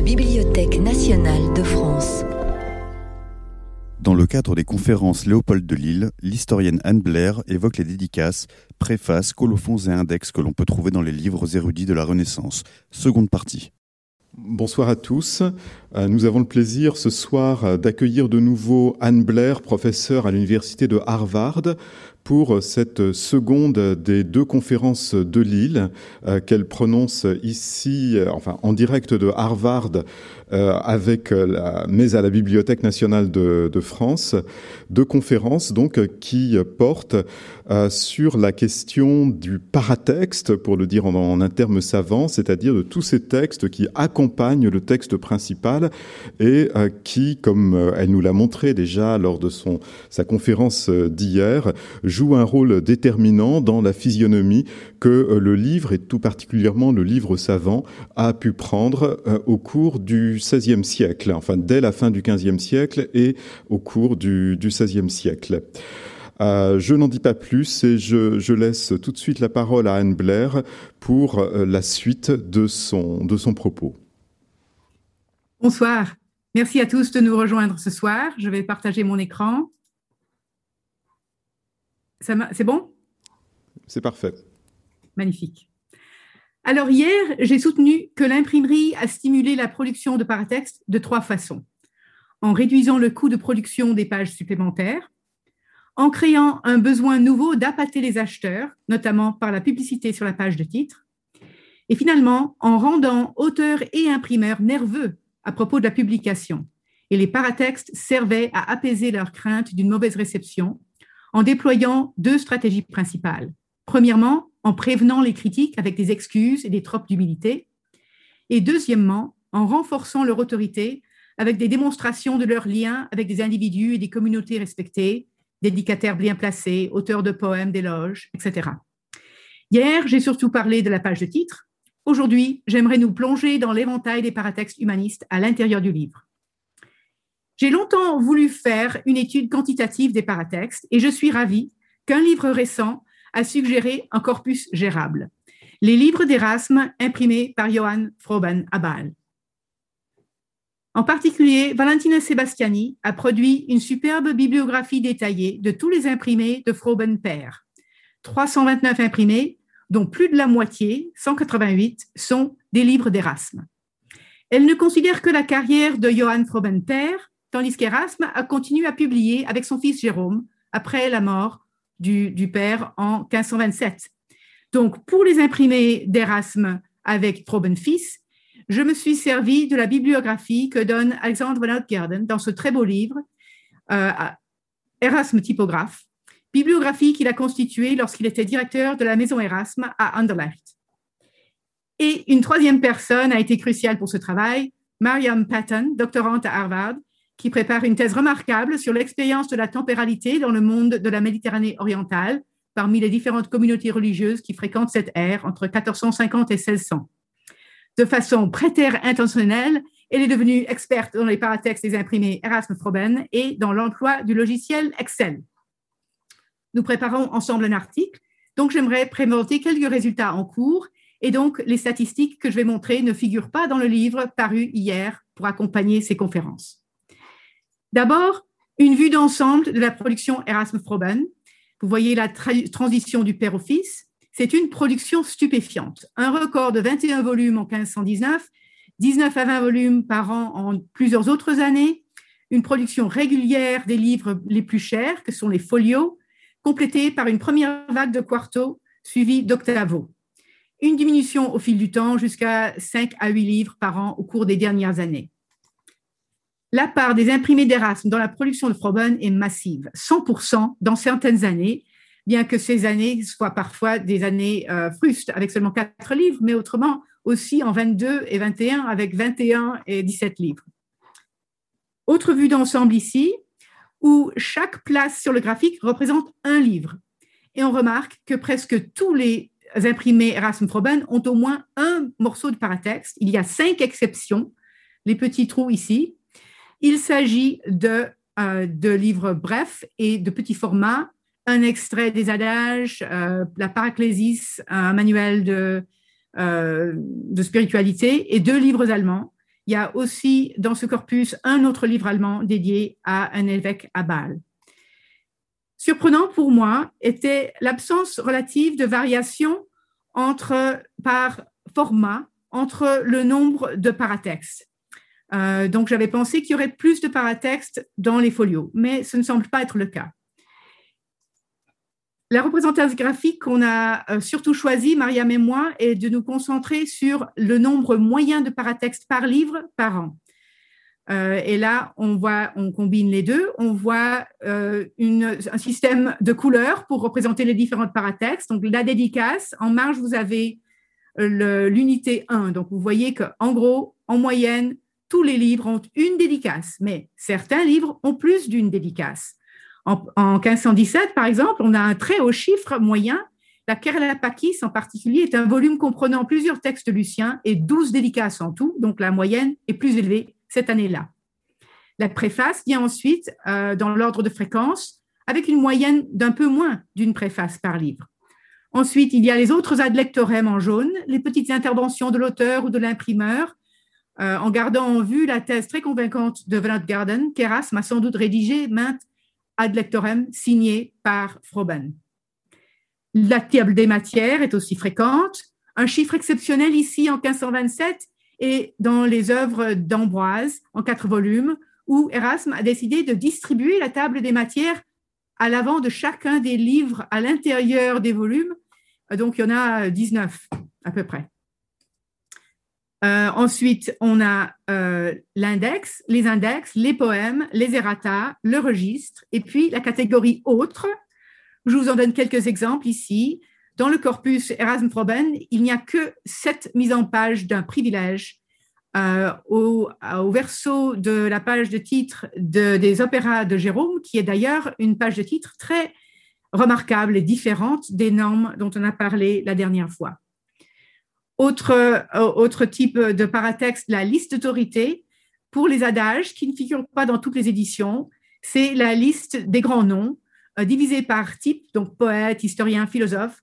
la Bibliothèque nationale de France. Dans le cadre des conférences Léopold de Lille, l'historienne Anne Blair évoque les dédicaces, préfaces, colophons et index que l'on peut trouver dans les livres érudits de la Renaissance. Seconde partie. Bonsoir à tous. Euh, nous avons le plaisir ce soir d'accueillir de nouveau Anne Blair, professeure à l'université de Harvard, pour cette seconde des deux conférences de Lille euh, qu'elle prononce ici, euh, enfin en direct de Harvard, euh, avec mais à la Bibliothèque nationale de, France, deux conférences donc qui portent sur la question du paratexte, pour le dire en, en un terme savant, c'est-à-dire de tous ces textes qui accompagnent le texte principal et qui, comme elle nous l'a montré déjà lors de son sa conférence d'hier, joue un rôle déterminant dans la physionomie que euh, le livre, et tout particulièrement le livre savant, a pu prendre euh, au cours du XVIe siècle, enfin dès la fin du XVe siècle et au cours du, XVIe siècle. Euh, je n'en dis pas plus et je, laisse tout de suite la parole à Anne Blair pour la suite de son, de son propos. Bonsoir. Merci à tous de nous rejoindre ce soir. Je vais partager mon écran. C'est bon? C'est parfait. Magnifique. Alors hier, j'ai soutenu que l'imprimerie a stimulé la production de paratextes de trois façons. En réduisant le coût de production des pages supplémentaires, en créant un besoin nouveau d'appâter les acheteurs, notamment par la publicité sur la page de titre, et finalement en rendant auteurs et imprimeurs nerveux à propos de la publication. Et les paratextes servaient à apaiser leur crainte d'une mauvaise réception en déployant deux stratégies principales. Premièrement, en prévenant les critiques avec des excuses et des tropes d'humilité. Et deuxièmement, en renforçant leur autorité avec des démonstrations de leurs liens avec des individus et des communautés respectées, dédicataires bien placés, auteurs de poèmes, d'éloges, etc. Hier, j'ai surtout parlé de la page de titre. Aujourd'hui, j'aimerais nous plonger dans l'éventail des paratextes humanistes à l'intérieur du livre. J'ai longtemps voulu faire une étude quantitative des paratextes et je suis ravie qu'un livre récent a suggéré un corpus gérable. Les livres d'Erasme imprimés par Johann Froben à Bâle. En particulier, Valentina Sebastiani a produit une superbe bibliographie détaillée de tous les imprimés de Froben père. 329 imprimés, dont plus de la moitié, 188, sont des livres d'Erasme. Elle ne considère que la carrière de Johann Froben père tandis qu'Erasme a continué à publier avec son fils Jérôme après la mort du, père en 1527. Donc, pour les imprimés d'Erasme avec Proben fils, je me suis servi de la bibliographie que donne Alexandre van Outgarden dans ce très beau livre, euh, Erasme typographe, bibliographie qu'il a constituée lorsqu'il était directeur de la maison Erasme à Anderlecht. Et une troisième personne a été cruciale pour ce travail, Mariam Patton, doctorante à Harvard, qui prépare une thèse remarquable sur l'expérience de la tempéralité dans le monde de la Méditerranée orientale parmi les différentes communautés religieuses qui fréquentent cette ère entre 1450 et 1600. De façon prétère intentionnelle, elle est devenue experte dans les paratextes des imprimés Erasme Froben et dans l'emploi du logiciel Excel. Nous préparons ensemble un article, donc j'aimerais présenter quelques résultats en cours et donc les statistiques que je vais montrer ne figurent pas dans le livre paru hier pour accompagner ces conférences. D'abord, une vue d'ensemble de la production Erasme Froben. Vous voyez la transition du père au fils. C'est une production stupéfiante. Un record de 21 volumes en 1519, 19 à 20 volumes par an en plusieurs autres années, une production régulière des livres les plus chers, que sont les folios, complétée par une première vague de quarto suivie d'octavo. Une diminution au fil du temps jusqu'à 5 à 8 livres par an au cours des dernières années la part des imprimés d'Erasme dans la production de Froben est massive, 100% dans certaines années, bien que ces années soient parfois des années euh, frustes avec seulement 4 livres, mais autrement aussi en 22 et 21 avec 21 et 17 livres. Autre vue d'ensemble ici, où chaque place sur le graphique représente un livre. Et on remarque que presque tous les imprimés Erasme Froben ont au moins un morceau de paratexte. Il y a cinq exceptions, les petits trous ici, il s'agit de, euh, de livres brefs et de petits formats, un extrait des adages, euh, la paraclésis, un manuel de, euh, de spiritualité et deux livres allemands. il y a aussi dans ce corpus un autre livre allemand dédié à un évêque à Bâle. Surprenant pour moi était l'absence relative de variation entre, par format entre le nombre de paratextes. Euh, donc, j'avais pensé qu'il y aurait plus de paratextes dans les folios, mais ce ne semble pas être le cas. La représentation graphique qu'on a euh, surtout choisie, Mariam et moi, est de nous concentrer sur le nombre moyen de paratextes par livre par an. Euh, et là, on voit, on combine les deux. On voit un système de couleurs pour représenter les différents paratextes. Donc, la dédicace, en marge, vous avez l'unité 1. Donc, vous voyez qu'en gros, en moyenne, tous les livres ont une dédicace, mais certains livres ont plus d'une dédicace. En, 1517, par exemple, on a un très haut chiffre moyen. La Kerala Pakis, en particulier, est un volume comprenant plusieurs textes luciens et 12 dédicaces en tout, donc la moyenne est plus élevée cette année-là. La préface vient ensuite euh, dans l'ordre de fréquence, avec une moyenne d'un peu moins d'une préface par livre. Ensuite, il y a les autres ad lectorem en jaune, les petites interventions de l'auteur ou de l'imprimeur, euh, en gardant en vue la thèse très convaincante de Van Garden, qu'Erasme a sans doute rédigé maintes ad lectorem signées par Froben. La table des matières est aussi fréquente. Un chiffre exceptionnel ici en 1527 et dans les œuvres d'Ambroise en quatre volumes, où Erasme a décidé de distribuer la table des matières à l'avant de chacun des livres à l'intérieur des volumes. Donc, il y en a 19 à peu près. Euh, ensuite, on a euh, l'index, les index, les poèmes, les errata, le registre, et puis la catégorie autre. Je vous en donne quelques exemples ici. Dans le corpus Erasme Froben, il n'y a que sept mises en page d'un privilège. Euh, au, au, verso de la page de titre des opéras de Jérôme, qui est d'ailleurs une page de titre très remarquable et différente des normes dont on a parlé la dernière fois. Autre, euh, autre type de paratexte, la liste d'autorité pour les adages qui ne figurent pas dans toutes les éditions. C'est la liste des grands noms, euh, divisée par type, donc poète, historien, philosophe,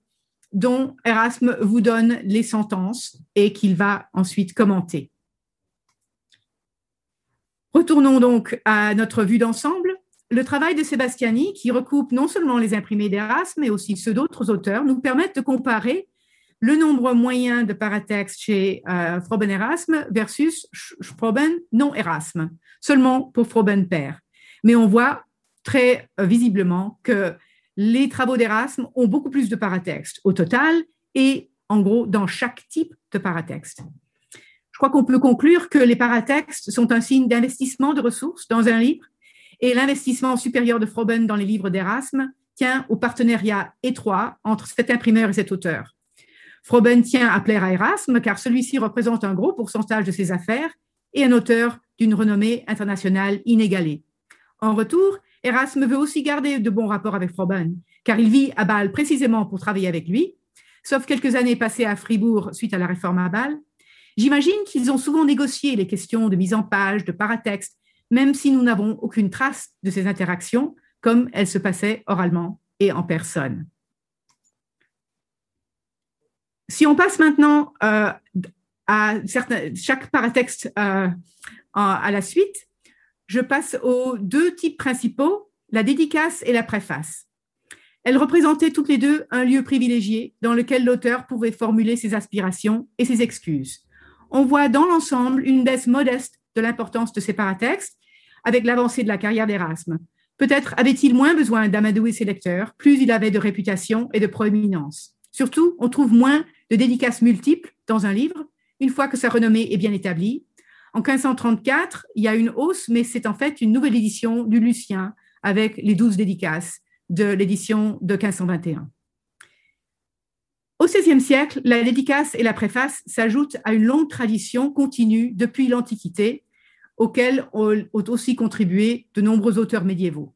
dont Erasme vous donne les sentences et qu'il va ensuite commenter. Retournons donc à notre vue d'ensemble. Le travail de Sébastiani, qui recoupe non seulement les imprimés d'Erasme, mais aussi ceux d'autres auteurs, nous permettent de comparer le nombre moyen de paratextes chez euh, Froben Erasme versus Froben non Erasme, seulement pour Froben père. Mais on voit très euh, visiblement que les travaux d'Erasme ont beaucoup plus de paratextes au total et en gros dans chaque type de paratexte. Je crois qu'on peut conclure que les paratextes sont un signe d'investissement de ressources dans un livre et l'investissement supérieur de Froben dans les livres d'Erasme tient au partenariat étroit entre cet imprimeur et cet auteur. Froben tient à plaire à Erasme car celui-ci représente un gros pourcentage de ses affaires et un auteur d'une renommée internationale inégalée. En retour, Erasme veut aussi garder de bons rapports avec Froben car il vit à Bâle précisément pour travailler avec lui, sauf quelques années passées à Fribourg suite à la réforme à Bâle. J'imagine qu'ils ont souvent négocié les questions de mise en page, de paratexte, même si nous n'avons aucune trace de ces interactions, comme elles se passaient oralement et en personne. Si on passe maintenant euh, à chaque paratexte euh, à la suite, je passe aux deux types principaux, la dédicace et la préface. Elles représentaient toutes les deux un lieu privilégié dans lequel l'auteur pouvait formuler ses aspirations et ses excuses. On voit dans l'ensemble une baisse modeste de l'importance de ces paratextes avec l'avancée de la carrière d'Erasme. Peut-être avait-il moins besoin d'amadouer ses lecteurs, plus il avait de réputation et de proéminence. Surtout, on trouve moins de dédicaces multiples dans un livre, une fois que sa renommée est bien établie. En 1534, il y a une hausse, mais c'est en fait une nouvelle édition du Lucien avec les douze dédicaces de l'édition de 1521. Au XVIe siècle, la dédicace et la préface s'ajoutent à une longue tradition continue depuis l'Antiquité, auquel ont aussi contribué de nombreux auteurs médiévaux.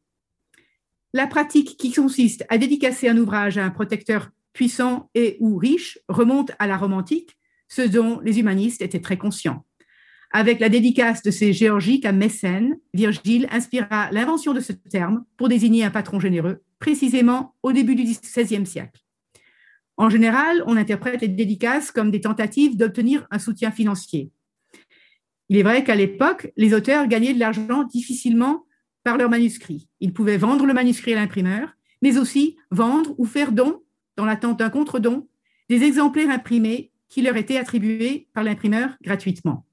La pratique qui consiste à dédicacer un ouvrage à un protecteur puissant et ou riche, remonte à la Rome antique, ce dont les humanistes étaient très conscients. Avec la dédicace de ces géorgiques à Mécène, Virgile inspira l'invention de ce terme pour désigner un patron généreux, précisément au début du XVIe siècle. En général, on interprète les dédicaces comme des tentatives d'obtenir un soutien financier. Il est vrai qu'à l'époque, les auteurs gagnaient de l'argent difficilement par leurs manuscrits. Ils pouvaient vendre le manuscrit à l'imprimeur, mais aussi vendre ou faire don, dans l'attente d'un contre-don, des exemplaires imprimés qui leur étaient attribués par l'imprimeur gratuitement.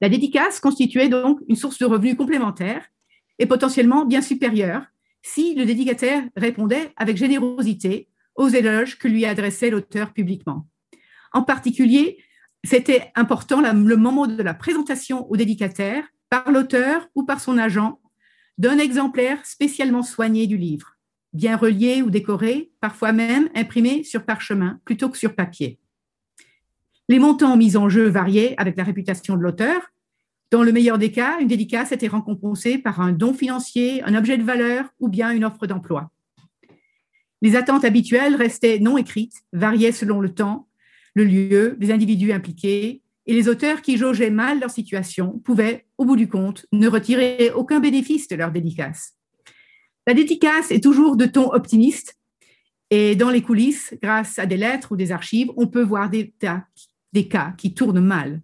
La dédicace constituait donc une source de revenus complémentaire et potentiellement bien supérieure si le dédicataire répondait avec générosité aux éloges que lui adressait l'auteur publiquement. En particulier, c'était important le moment de la présentation au dédicataire par l'auteur ou par son agent d'un exemplaire spécialement soigné du livre, bien relié ou décoré, parfois même imprimé sur parchemin plutôt que sur papier. Les montants mis en jeu variaient avec la réputation de l'auteur. Dans le meilleur des cas, une dédicace était récompensée par un don financier, un objet de valeur ou bien une offre d'emploi. Les attentes habituelles restaient non écrites, variaient selon le temps, le lieu, les individus impliqués, et les auteurs qui jaugeaient mal leur situation pouvaient, au bout du compte, ne retirer aucun bénéfice de leur dédicace. La dédicace est toujours de ton optimiste, et dans les coulisses, grâce à des lettres ou des archives, on peut voir des, cas qui tournent mal.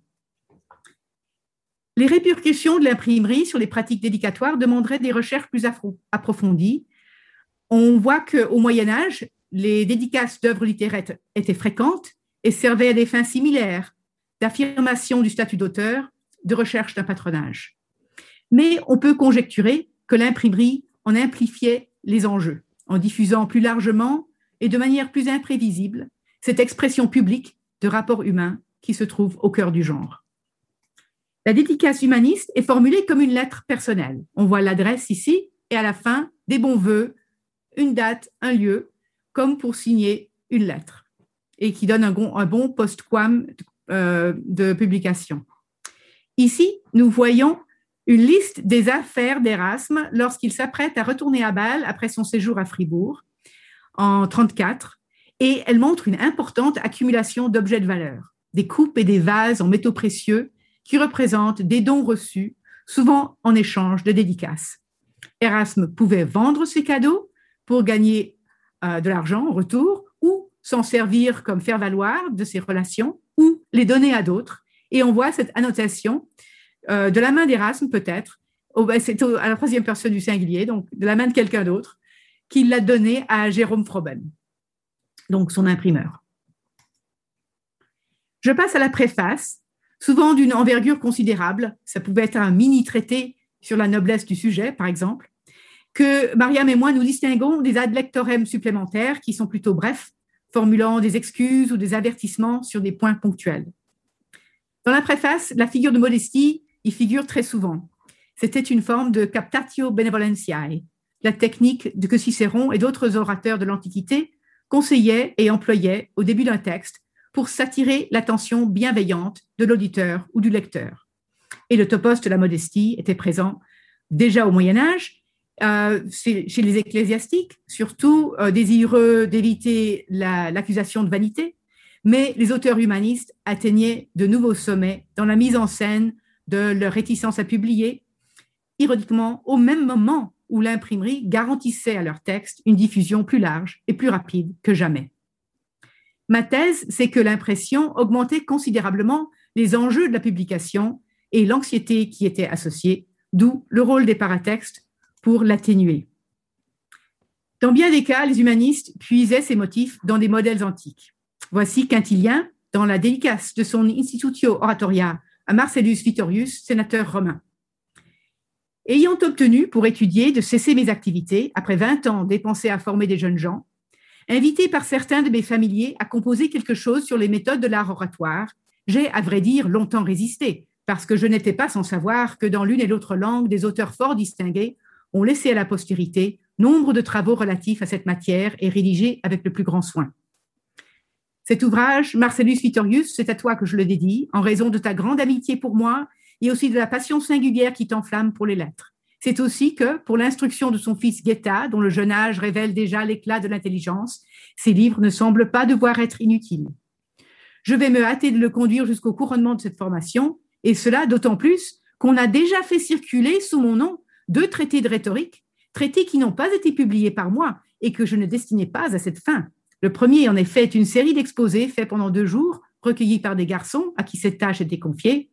Les répercussions de l'imprimerie sur les pratiques dédicatoires demanderaient des recherches plus approfondies. On voit qu'au Moyen Âge, les dédicaces d'œuvres littéraires étaient fréquentes et servaient à des fins similaires d'affirmation du statut d'auteur, de recherche d'un patronage. Mais on peut conjecturer que l'imprimerie en amplifiait les enjeux en diffusant plus largement et de manière plus imprévisible cette expression publique de rapport humain qui se trouve au cœur du genre. La dédicace humaniste est formulée comme une lettre personnelle. On voit l'adresse ici et à la fin des bons voeux, une date, un lieu, comme pour signer une lettre et qui donne un bon, un post-quam euh, de publication. Ici, nous voyons une liste des affaires d'Erasme lorsqu'il s'apprête à retourner à Bâle après son séjour à Fribourg en 34 et elle montre une importante accumulation d'objets de valeur, des coupes et des vases en métaux précieux qui représentent des dons reçus, souvent en échange de dédicaces. Erasme pouvait vendre ses cadeaux pour gagner euh, de l'argent en retour ou s'en servir comme faire valoir de ses relations ou les donner à d'autres. Et on voit cette annotation euh, de la main d'Erasme peut-être, ben, c'est à la troisième personne du singulier, donc de la main de quelqu'un d'autre, qui l'a donné à Jérôme Froben, donc son imprimeur. Je passe à la préface, souvent d'une envergure considérable. Ça pouvait être un mini-traité sur la noblesse du sujet, par exemple, que Mariam et moi nous distinguons des ad lectorem supplémentaires qui sont plutôt brefs formulant des excuses ou des avertissements sur des points ponctuels. Dans la préface, la figure de modestie y figure très souvent. C'était une forme de captatio benevolentiae, la technique que Cicéron et d'autres orateurs de l'Antiquité conseillaient et employaient au début d'un texte pour s'attirer l'attention bienveillante de l'auditeur ou du lecteur. Et le topos de la modestie était présent déjà au Moyen Âge euh, chez, les ecclésiastiques, surtout euh, désireux d'éviter l'accusation de vanité, mais les auteurs humanistes atteignaient de nouveaux sommets dans la mise en scène de leur réticence à publier, ironiquement au même moment où l'imprimerie garantissait à leurs textes une diffusion plus large et plus rapide que jamais. Ma thèse, c'est que l'impression augmentait considérablement les enjeux de la publication et l'anxiété qui était associée, d'où le rôle des paratextes pour l'atténuer. Dans bien des cas, les humanistes puisaient ces motifs dans des modèles antiques. Voici Quintilien dans la dédicace de son Institutio Oratoria à Marcellus Vitorius, sénateur romain. Ayant obtenu pour étudier de cesser mes activités après 20 ans dépensés à former des jeunes gens, invité par certains de mes familiers à composer quelque chose sur les méthodes de l'art oratoire, j'ai, à vrai dire, longtemps résisté, parce que je n'étais pas sans savoir que dans l'une et l'autre langue, des auteurs fort distingués ont laissé à la postérité nombre de travaux relatifs à cette matière et rédigés avec le plus grand soin. Cet ouvrage, Marcellus Vitorius, c'est à toi que je le dédie, en raison de ta grande amitié pour moi et aussi de la passion singulière qui t'enflamme pour les lettres. C'est aussi que, pour l'instruction de son fils Guetta, dont le jeune âge révèle déjà l'éclat de l'intelligence, ces livres ne semblent pas devoir être inutiles. Je vais me hâter de le conduire jusqu'au couronnement de cette formation, et cela d'autant plus qu'on a déjà fait circuler sous mon nom deux traités de rhétorique, traités qui n'ont pas été publiés par moi et que je ne destinais pas à cette fin. Le premier, en effet, est une série d'exposés faits pendant deux jours, recueillis par des garçons à qui cette tâche était confiée.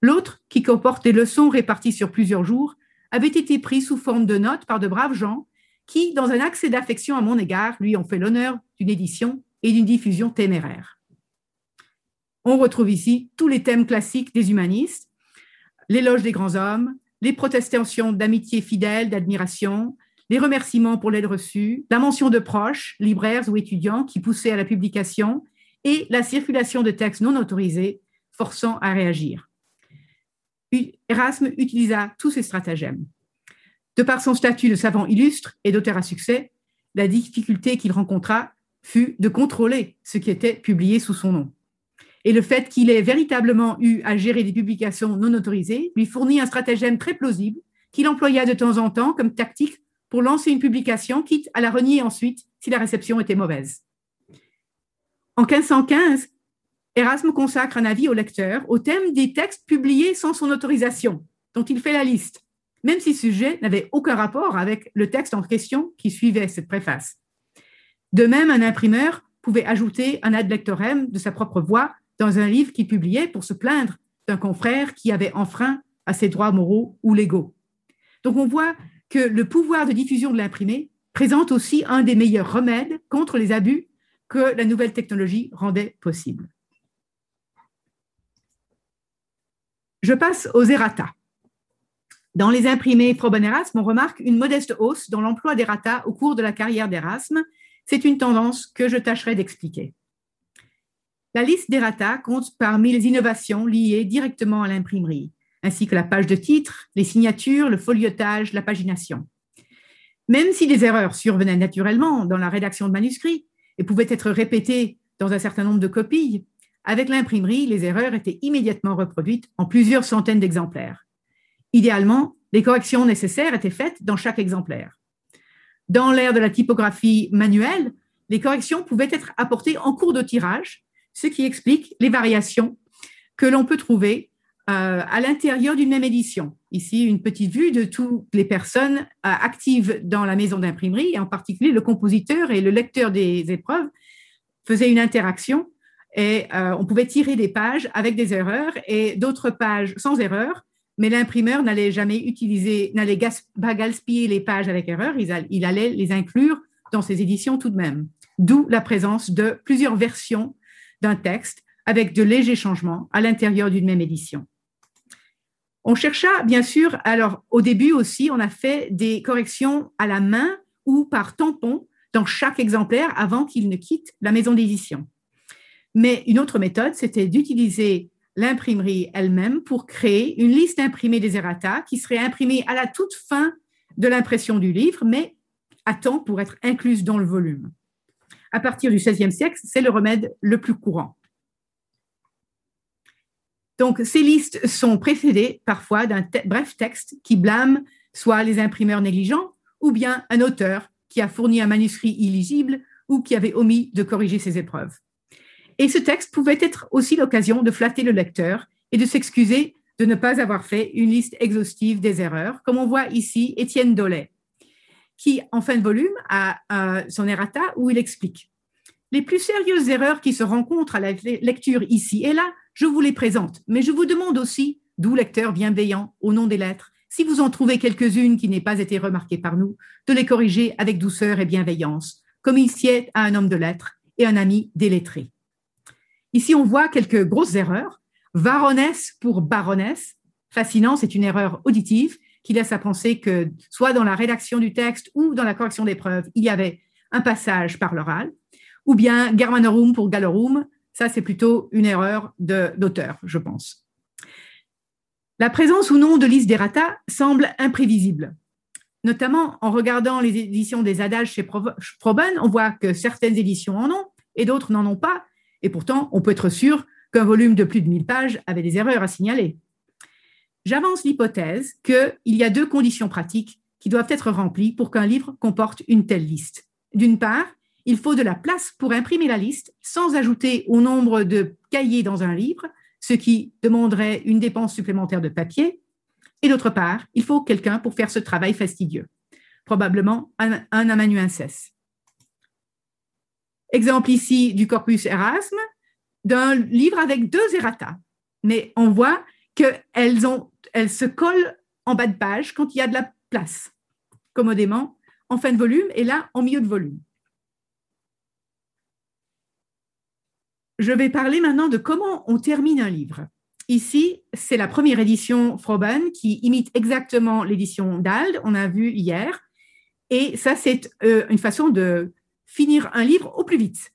L'autre, qui comporte des leçons réparties sur plusieurs jours, avait été pris sous forme de notes par de braves gens qui, dans un accès d'affection à mon égard, lui ont fait l'honneur d'une édition et d'une diffusion téméraire. On retrouve ici tous les thèmes classiques des humanistes, l'éloge des grands hommes, les protestations d'amitié fidèle, d'admiration, les remerciements pour l'aide reçue, la mention de proches, libraires ou étudiants qui poussaient à la publication et la circulation de textes non autorisés forçant à réagir. Erasme utilisa tous ces stratagèmes. De par son statut de savant illustre et d'auteur à succès, la difficulté qu'il rencontra fut de contrôler ce qui était publié sous son nom. Et le fait qu'il ait véritablement eu à gérer des publications non autorisées lui fournit un stratagème très plausible qu'il employa de temps en temps comme tactique pour lancer une publication, quitte à la renier ensuite si la réception était mauvaise. En 1515, Erasme consacre un avis au lecteur au thème des textes publiés sans son autorisation, dont il fait la liste, même si ce sujet n'avait aucun rapport avec le texte en question qui suivait cette préface. De même, un imprimeur pouvait ajouter un ad lectorem de sa propre voix dans un livre qu'il publiait pour se plaindre d'un confrère qui avait enfreint à ses droits moraux ou légaux. Donc on voit que le pouvoir de diffusion de l'imprimé présente aussi un des meilleurs remèdes contre les abus que la nouvelle technologie rendait possible. Je passe aux errata. Dans les imprimés Froben Erasme, on remarque une modeste hausse dans l'emploi d'errata au cours de la carrière d'Erasme. C'est une tendance que je tâcherai d'expliquer. La liste d'errata compte parmi les innovations liées directement à l'imprimerie, ainsi que la page de titre, les signatures, le foliotage, la pagination. Même si des erreurs survenaient naturellement dans la rédaction de manuscrits et pouvaient être répétées dans un certain nombre de copies, avec l'imprimerie, les erreurs étaient immédiatement reproduites en plusieurs centaines d'exemplaires. Idéalement, les corrections nécessaires étaient faites dans chaque exemplaire. Dans l'ère de la typographie manuelle, les corrections pouvaient être apportées en cours de tirage, ce qui explique les variations que l'on peut trouver à l'intérieur d'une même édition. Ici, une petite vue de toutes les personnes euh, actives dans la maison d'imprimerie, en particulier le compositeur et le lecteur des épreuves faisaient une interaction et euh, on pouvait tirer des pages avec des erreurs et d'autres pages sans erreur, mais l'imprimeur n'allait jamais utiliser, n'allait pas gaspiller les pages avec erreur, il, allait les inclure dans ses éditions tout de même. D'où la présence de plusieurs versions d'un texte avec de légers changements à l'intérieur d'une même édition. On chercha, bien sûr, alors au début aussi, on a fait des corrections à la main ou par tampon dans chaque exemplaire avant qu'il ne quitte la maison d'édition. Mais une autre méthode, c'était d'utiliser l'imprimerie elle-même pour créer une liste imprimée des errata qui serait imprimée à la toute fin de l'impression du livre, mais à temps pour être incluse dans le volume. À partir du XVIe siècle, c'est le remède le plus courant. Donc, ces listes sont précédées parfois d'un bref texte qui blâme soit les imprimeurs négligents ou bien un auteur qui a fourni un manuscrit illisible ou qui avait omis de corriger ses épreuves. Et ce texte pouvait être aussi l'occasion de flatter le lecteur et de s'excuser de ne pas avoir fait une liste exhaustive des erreurs, comme on voit ici Étienne Dollet, qui, en fin de volume, a son errata où il explique Les plus sérieuses erreurs qui se rencontrent à la lecture ici et là, je vous les présente, mais je vous demande aussi, d'où lecteur bienveillant, au nom des lettres, si vous en trouvez quelques-unes qui n'aient pas été remarquées par nous, de les corriger avec douceur et bienveillance, comme il sied à un homme de lettres et un ami délettré. Ici, on voit quelques grosses erreurs. Varonesse pour baronesse. Fascinant, c'est une erreur auditive qui laisse à penser que soit dans la rédaction du texte ou dans la correction des preuves, il y avait un passage par l'oral. Ou bien Germanorum pour Gallorum. Ça, c'est plutôt une erreur d'auteur, je pense. La présence ou non de liste d'errata semble imprévisible. Notamment en regardant les éditions des adages chez Proben, on voit que certaines éditions en ont et d'autres n'en ont pas, et pourtant, on peut être sûr qu'un volume de plus de 1000 pages avait des erreurs à signaler. J'avance l'hypothèse qu'il y a deux conditions pratiques qui doivent être remplies pour qu'un livre comporte une telle liste. D'une part, il faut de la place pour imprimer la liste sans ajouter au nombre de cahiers dans un livre, ce qui demanderait une dépense supplémentaire de papier. Et d'autre part, il faut quelqu'un pour faire ce travail fastidieux, probablement un, un amanuensis. Exemple ici du corpus Erasme, d'un livre avec deux errata. Mais on voit qu'elles elles se collent en bas de page quand il y a de la place, commodément, en fin de volume et là, en milieu de volume. Je vais parler maintenant de comment on termine un livre. Ici, c'est la première édition Froben qui imite exactement l'édition d'Ald, on a vu hier. Et ça, c'est euh, une façon de finir un livre au plus vite.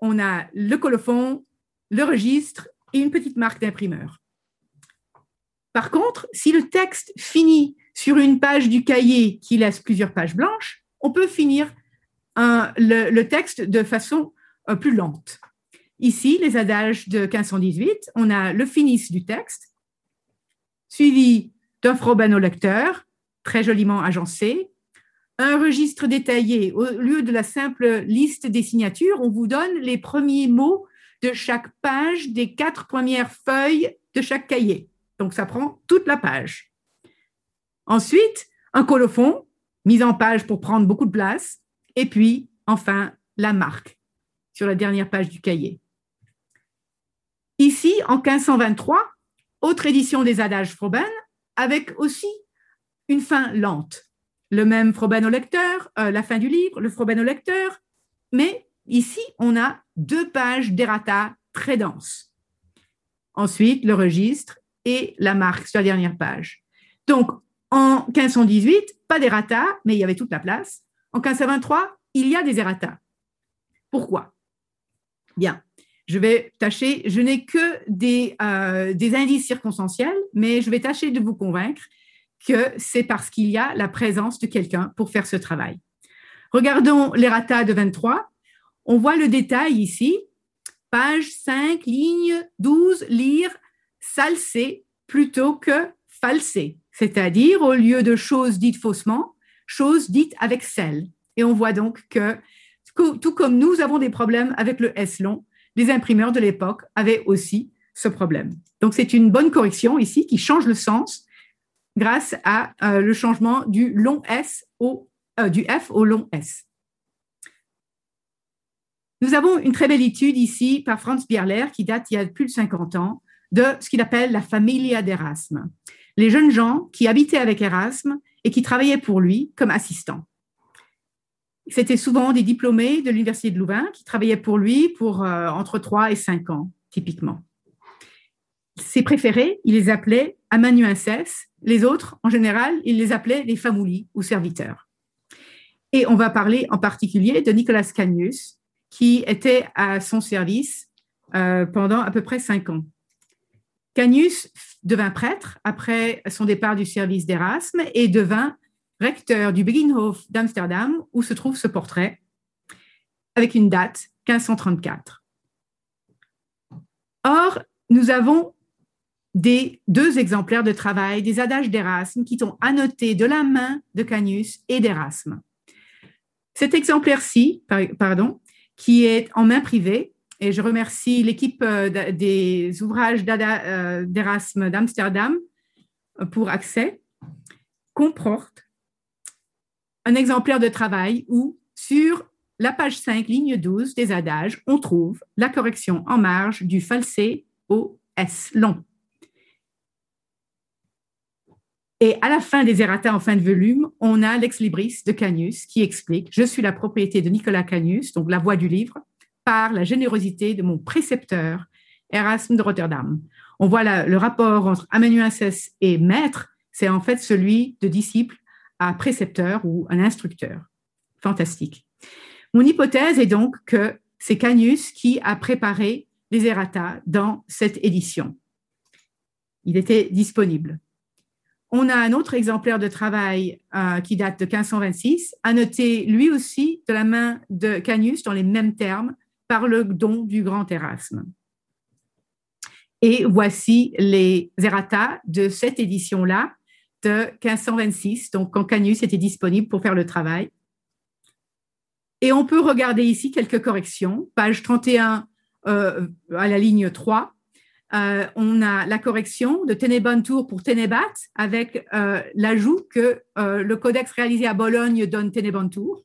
On a le colophon, le registre et une petite marque d'imprimeur. Par contre, si le texte finit sur une page du cahier qui laisse plusieurs pages blanches, on peut finir le, texte de façon euh, plus lente. Ici, les adages de 1518, on a le finis du texte, suivi d'un frobano lecteur, très joliment agencé, un registre détaillé. Au lieu de la simple liste des signatures, on vous donne les premiers mots de chaque page des quatre premières feuilles de chaque cahier. Donc, ça prend toute la page. Ensuite, un colophon, mise en page pour prendre beaucoup de place. Et puis, enfin, la marque sur la dernière page du cahier. Ici, en 1523, autre édition des adages Froben, avec aussi une fin lente. Le même Froben au lecteur, euh, la fin du livre, le Froben au lecteur, mais ici, on a deux pages d'errata très denses. Ensuite, le registre et la marque sur la dernière page. Donc, en 1518, pas d'errata, mais il y avait toute la place. En 1523, il y a des errata. Pourquoi? Bien, je vais tâcher, je n'ai que des, euh, des indices circonstanciels, mais je vais tâcher de vous convaincre que c'est parce qu'il y a la présence de quelqu'un pour faire ce travail. Regardons l'errata de 23. On voit le détail ici. Page 5, ligne 12, lire salsé plutôt que falsé, c'est-à-dire au lieu de choses dites faussement, choses dites avec sel. Et on voit donc que, tout comme nous avons des problèmes avec le S long, les imprimeurs de l'époque avaient aussi ce problème. Donc c'est une bonne correction ici qui change le sens grâce à euh, le changement du long S au euh, du F au long S. Nous avons une très belle étude ici par Franz Bierler qui date il y a plus de 50 ans de ce qu'il appelle la familia d'Erasme. Les jeunes gens qui habitaient avec Erasme et qui travaillaient pour lui comme assistants. C'était souvent des diplômés de l'Université de Louvain qui travaillaient pour lui pour euh, entre 3 et 5 ans, typiquement. Ses préférés, il les appelait amanuenses. Les autres, en général, il les appelait les famoulis ou serviteurs. Et on va parler en particulier de Nicolas Canius, qui était à son service euh, pendant à peu près 5 ans. Canius devint prêtre après son départ du service d'Erasme et devint recteur du Beginhof d'Amsterdam, où se trouve ce portrait, avec une date 1534. Or, nous avons des deux exemplaires de travail des adages d'Erasme qui sont annotés de la main de Canius et d'Erasme. Cet exemplaire-ci, pardon, qui est en main privée, et je remercie l'équipe euh, des ouvrages euh, d'Erasme d'Amsterdam euh, pour accès, comporte un exemplaire de travail où, sur la page 5, ligne 12 des adages, on trouve la correction en marge du falsé au S long. Et à la fin des errata en fin de volume, on a l'ex libris de Canius qui explique Je suis la propriété de Nicolas Canius, donc la voix du livre, par la générosité de mon précepteur, Erasme de Rotterdam. On voit le rapport entre amanuensis et maître, c'est en fait celui de disciple à précepteur ou un instructeur. Fantastique. Mon hypothèse est donc que c'est Canius qui a préparé les errata dans cette édition. Il était disponible. On a un autre exemplaire de travail euh, qui date de 1526, annoté lui aussi de la main de Canius dans les mêmes termes par le don du grand Erasme. Et voici les errata de cette édition-là de 1526, donc quand Canius était disponible pour faire le travail. Et on peut regarder ici quelques corrections. Page 31 euh, à la ligne 3, euh, on a la correction de Tenebantour pour Tenebat avec euh, l'ajout que le codex réalisé à Bologne donne Tenebantour.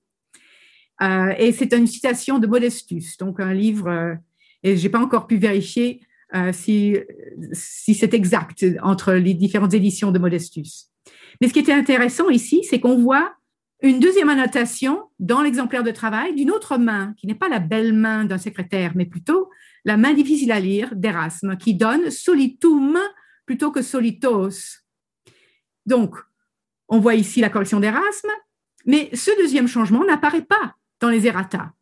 et c'est une citation de Modestus, donc un livre, et je n'ai pas encore pu vérifier euh, si, si c'est exact entre les différentes éditions de Modestus. Mais ce qui était intéressant ici, c'est qu'on voit une deuxième annotation dans l'exemplaire de travail d'une autre main, qui n'est pas la belle main d'un secrétaire, mais plutôt la main difficile à lire d'Erasme, qui donne solitum plutôt que solitos. Donc, on voit ici la correction d'Erasme, mais ce deuxième changement n'apparaît pas dans les errata.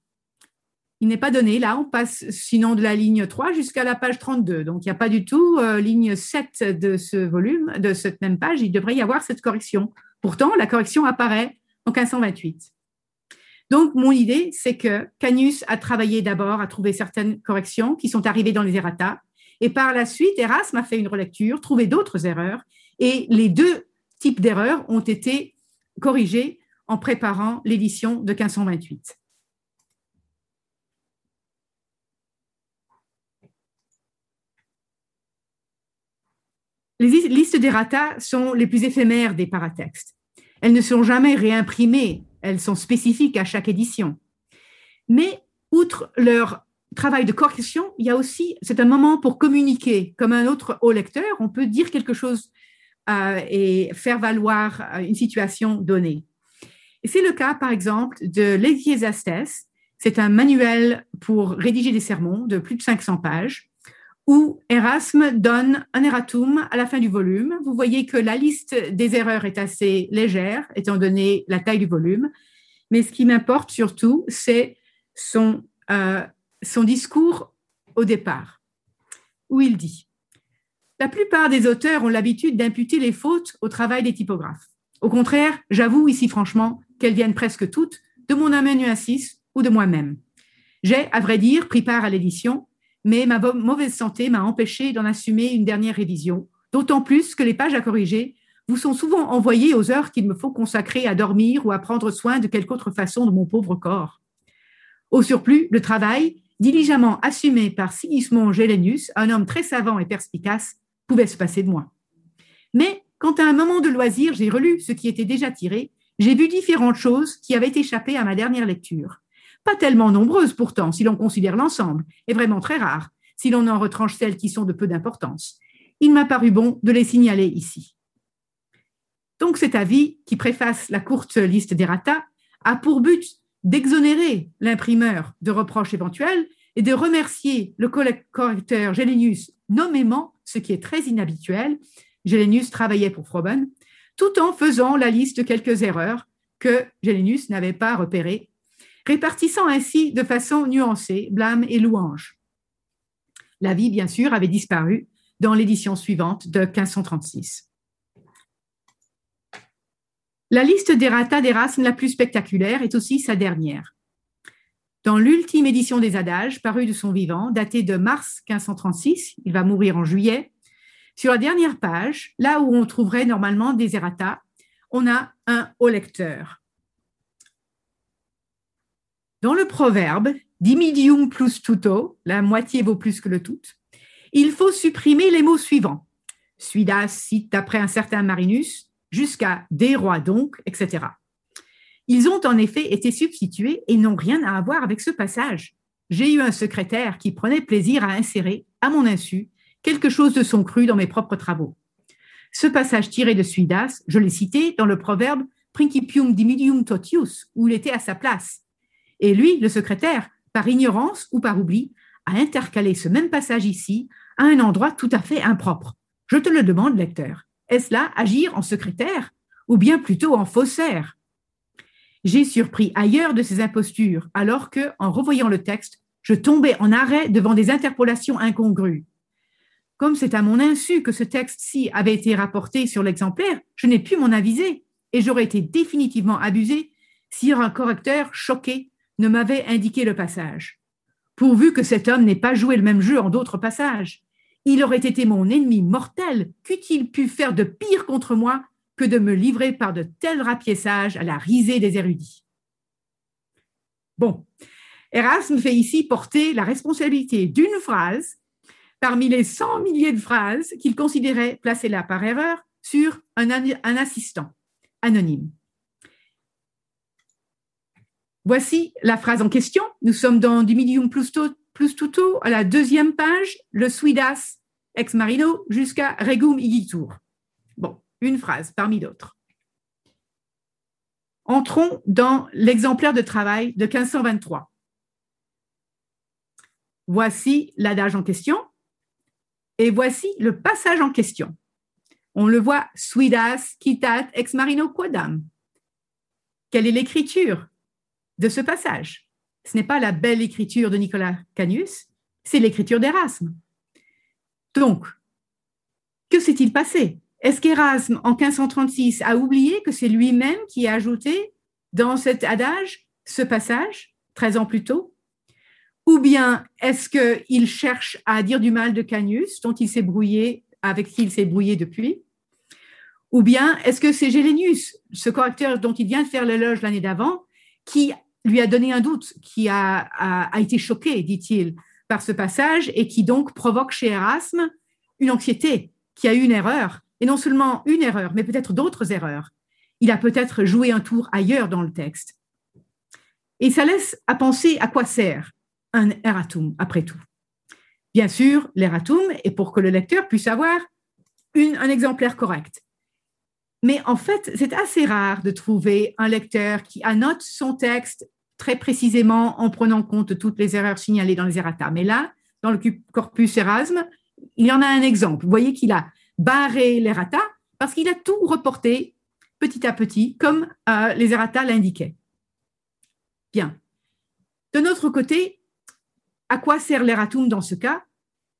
Il n'est pas donné. Là, on passe sinon de la ligne 3 jusqu'à la page 32. Donc, il n'y a pas du tout euh, ligne 7 de ce volume, de cette même page. Il devrait y avoir cette correction. Pourtant, la correction apparaît en 1528. Donc, mon idée, c'est que Canius a travaillé d'abord à trouver certaines corrections qui sont arrivées dans les errata. Et par la suite, Erasme a fait une relecture, trouvé d'autres erreurs. Et les deux types d'erreurs ont été corrigés en préparant l'édition de 1528. Les listes d'errata sont les plus éphémères des paratextes. Elles ne sont jamais réimprimées, elles sont spécifiques à chaque édition. Mais outre leur travail de correction, il y a aussi, c'est un moment pour communiquer comme un autre au lecteur. On peut dire quelque chose euh, et faire valoir euh, une situation donnée. C'est le cas, par exemple, de l'Ecclésiastes. C'est un manuel pour rédiger des sermons de plus de 500 pages où Erasme donne un erratum à la fin du volume. Vous voyez que la liste des erreurs est assez légère, étant donné la taille du volume, mais ce qui m'importe surtout, c'est son, euh, discours au départ, où il dit La plupart des auteurs ont l'habitude d'imputer les fautes au travail des typographes. Au contraire, j'avoue ici franchement qu'elles viennent presque toutes de mon amanuensis ou de moi-même. J'ai, à vrai dire, pris part à l'édition mais ma mauvaise santé m'a empêché d'en assumer une dernière révision, d'autant plus que les pages à corriger vous sont souvent envoyées aux heures qu'il me faut consacrer à dormir ou à prendre soin de quelque autre façon de mon pauvre corps. Au surplus, le travail, diligemment assumé par Sigismond Gelenius, un homme très savant et perspicace, pouvait se passer de moi. Mais quand à un moment de loisir, j'ai relu ce qui était déjà tiré, j'ai vu différentes choses qui avaient échappé à ma dernière lecture pas tellement nombreuses pourtant, si l'on considère l'ensemble, et vraiment très rares, si l'on en retranche celles qui sont de peu d'importance. Il m'a paru bon de les signaler ici. Donc cet avis, qui préface la courte liste d'errata, a pour but d'exonérer l'imprimeur de reproches éventuels et de remercier le correcteur Gelenius nommément, ce qui est très inhabituel. Gelenius travaillait pour Froben, tout en faisant la liste de quelques erreurs que Gelenius n'avait pas repérées répartissant ainsi de façon nuancée blâme et louange. La vie, bien sûr, avait disparu dans l'édition suivante de 1536. La liste d'errata d'Erasme la plus spectaculaire est aussi sa dernière. Dans l'ultime édition des Adages, parue de son vivant, datée de mars 1536, il va mourir en juillet, sur la dernière page, là où on trouverait normalement des errata, on a un haut lecteur. Dans le proverbe, dimidium plus tuto, la moitié vaut plus que le tout, il faut supprimer les mots suivants. Suidas cite après un certain Marinus, jusqu'à des rois donc, etc. Ils ont en effet été substitués et n'ont rien à voir avec ce passage. J'ai eu un secrétaire qui prenait plaisir à insérer, à mon insu, quelque chose de son cru dans mes propres travaux. Ce passage tiré de Suidas, je l'ai cité dans le proverbe Principium dimidium totius, où il était à sa place, et lui, le secrétaire, par ignorance ou par oubli, a intercalé ce même passage ici à un endroit tout à fait impropre. Je te le demande, lecteur. Est-ce là agir en secrétaire ou bien plutôt en faussaire? J'ai surpris ailleurs de ces impostures, alors que, en revoyant le texte, je tombais en arrêt devant des interpolations incongrues. Comme c'est à mon insu que ce texte-ci avait été rapporté sur l'exemplaire, je n'ai pu m'en aviser, et j'aurais été définitivement abusé si un correcteur choqué ne m'avait indiqué le passage. Pourvu que cet homme n'ait pas joué le même jeu en d'autres passages. Il aurait été mon ennemi mortel, qu'eût-il pu faire de pire contre moi que de me livrer par de tels rapiessages à la risée des érudits? Bon, Erasme fait ici porter la responsabilité d'une phrase parmi les cent milliers de phrases qu'il considérait placées là par erreur sur un, un assistant anonyme. Voici la phrase en question. Nous sommes dans du plus, plus tout à la deuxième page, le suidas ex marino jusqu'à regum igitur. Bon, une phrase parmi d'autres. Entrons dans l'exemplaire de travail de 1523. Voici l'adage en question et voici le passage en question. On le voit, suidas quitat ex marino quodam. Quelle est l'écriture? De ce passage. Ce n'est pas la belle écriture de Nicolas Canius, c'est l'écriture d'Erasme. Donc, que s'est-il passé? Est-ce qu'Erasme, en 1536, a oublié que c'est lui-même qui a ajouté dans cet adage ce passage, 13 ans plus tôt? Ou bien est-ce qu'il cherche à dire du mal de Canius, dont il s'est brouillé, avec qui il s'est brouillé depuis? Ou bien est-ce que c'est Gélénius, ce correcteur dont il vient de faire l'éloge l'année d'avant, qui lui a donné un doute, qui a, a été choqué, dit-il, par ce passage et qui donc provoque chez Erasme une anxiété, qui a eu une erreur, et non seulement une erreur, mais peut-être d'autres erreurs. Il a peut-être joué un tour ailleurs dans le texte. Et ça laisse à penser à quoi sert un erratum, après tout. Bien sûr, l'erratum est pour que le lecteur puisse avoir un exemplaire correct. Mais en fait, c'est assez rare de trouver un lecteur qui annote son texte très précisément en prenant compte toutes les erreurs signalées dans les errata. Mais là, dans le corpus Erasme, il y en a un exemple. Vous voyez qu'il a barré l'errata parce qu'il a tout reporté petit à petit, comme euh, les errata l'indiquaient. Bien. De notre côté, à quoi sert l'erratum dans ce cas?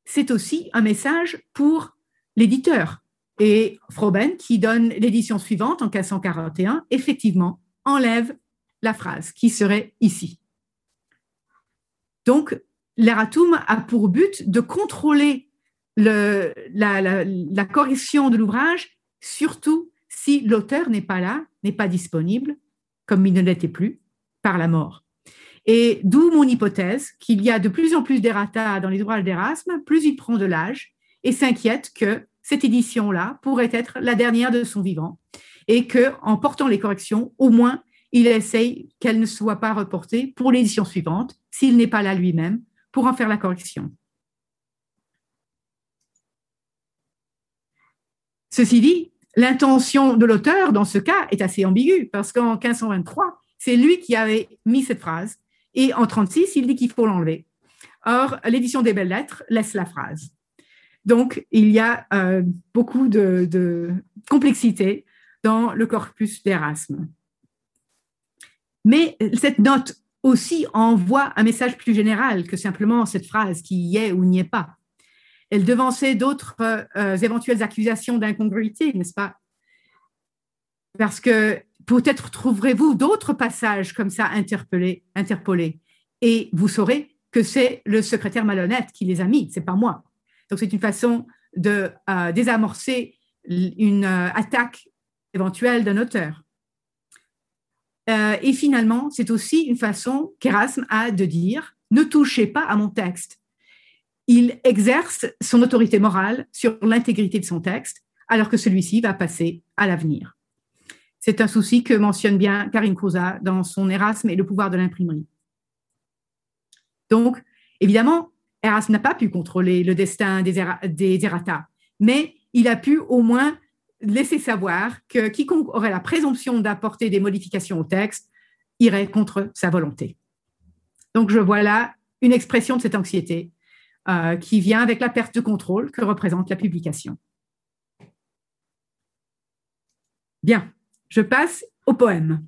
C'est aussi un message pour l'éditeur. Et Froben, qui donne l'édition suivante en 1541, effectivement, enlève la phrase qui serait ici. Donc, l'erratum a pour but de contrôler le, la, correction de l'ouvrage, surtout si l'auteur n'est pas là, n'est pas disponible, comme il ne l'était plus, par la mort. Et d'où mon hypothèse qu'il y a de plus en plus d'errata dans les ouvrages d'Erasme, plus il prend de l'âge et s'inquiète que cette édition-là pourrait être la dernière de son vivant et que, en portant les corrections, au moins il essaye qu'elle ne soit pas reportée pour l'édition suivante, s'il n'est pas là lui-même, pour en faire la correction. Ceci dit, l'intention de l'auteur dans ce cas est assez ambiguë, parce qu'en 1523, c'est lui qui avait mis cette phrase, et en 36, il dit qu'il faut l'enlever. Or, l'édition des belles lettres laisse la phrase. Donc, il y a euh, beaucoup de, complexité dans le corpus d'Erasme. Mais cette note aussi envoie un message plus général que simplement cette phrase qui y est ou n'y est pas. Elle devançait d'autres euh, éventuelles accusations d'incongruité, n'est-ce pas? Parce que peut-être trouverez-vous d'autres passages comme ça interpellés, interpolés, et vous saurez que c'est le secrétaire malhonnête qui les a mis, c'est pas moi. Donc c'est une façon de euh, désamorcer une euh, attaque éventuelle d'un auteur. Euh, et finalement, c'est aussi une façon qu'Erasme a de dire ne touchez pas à mon texte. Il exerce son autorité morale sur l'intégrité de son texte, alors que celui-ci va passer à l'avenir. C'est un souci que mentionne bien Karine Kouza dans son Erasme et le pouvoir de l'imprimerie. Donc, évidemment, Erasme n'a pas pu contrôler le destin des, errata, mais il a pu au moins laisser savoir que quiconque aurait la présomption d'apporter des modifications au texte irait contre sa volonté. Donc je vois là une expression de cette anxiété euh, qui vient avec la perte de contrôle que représente la publication. Bien, je passe au poème.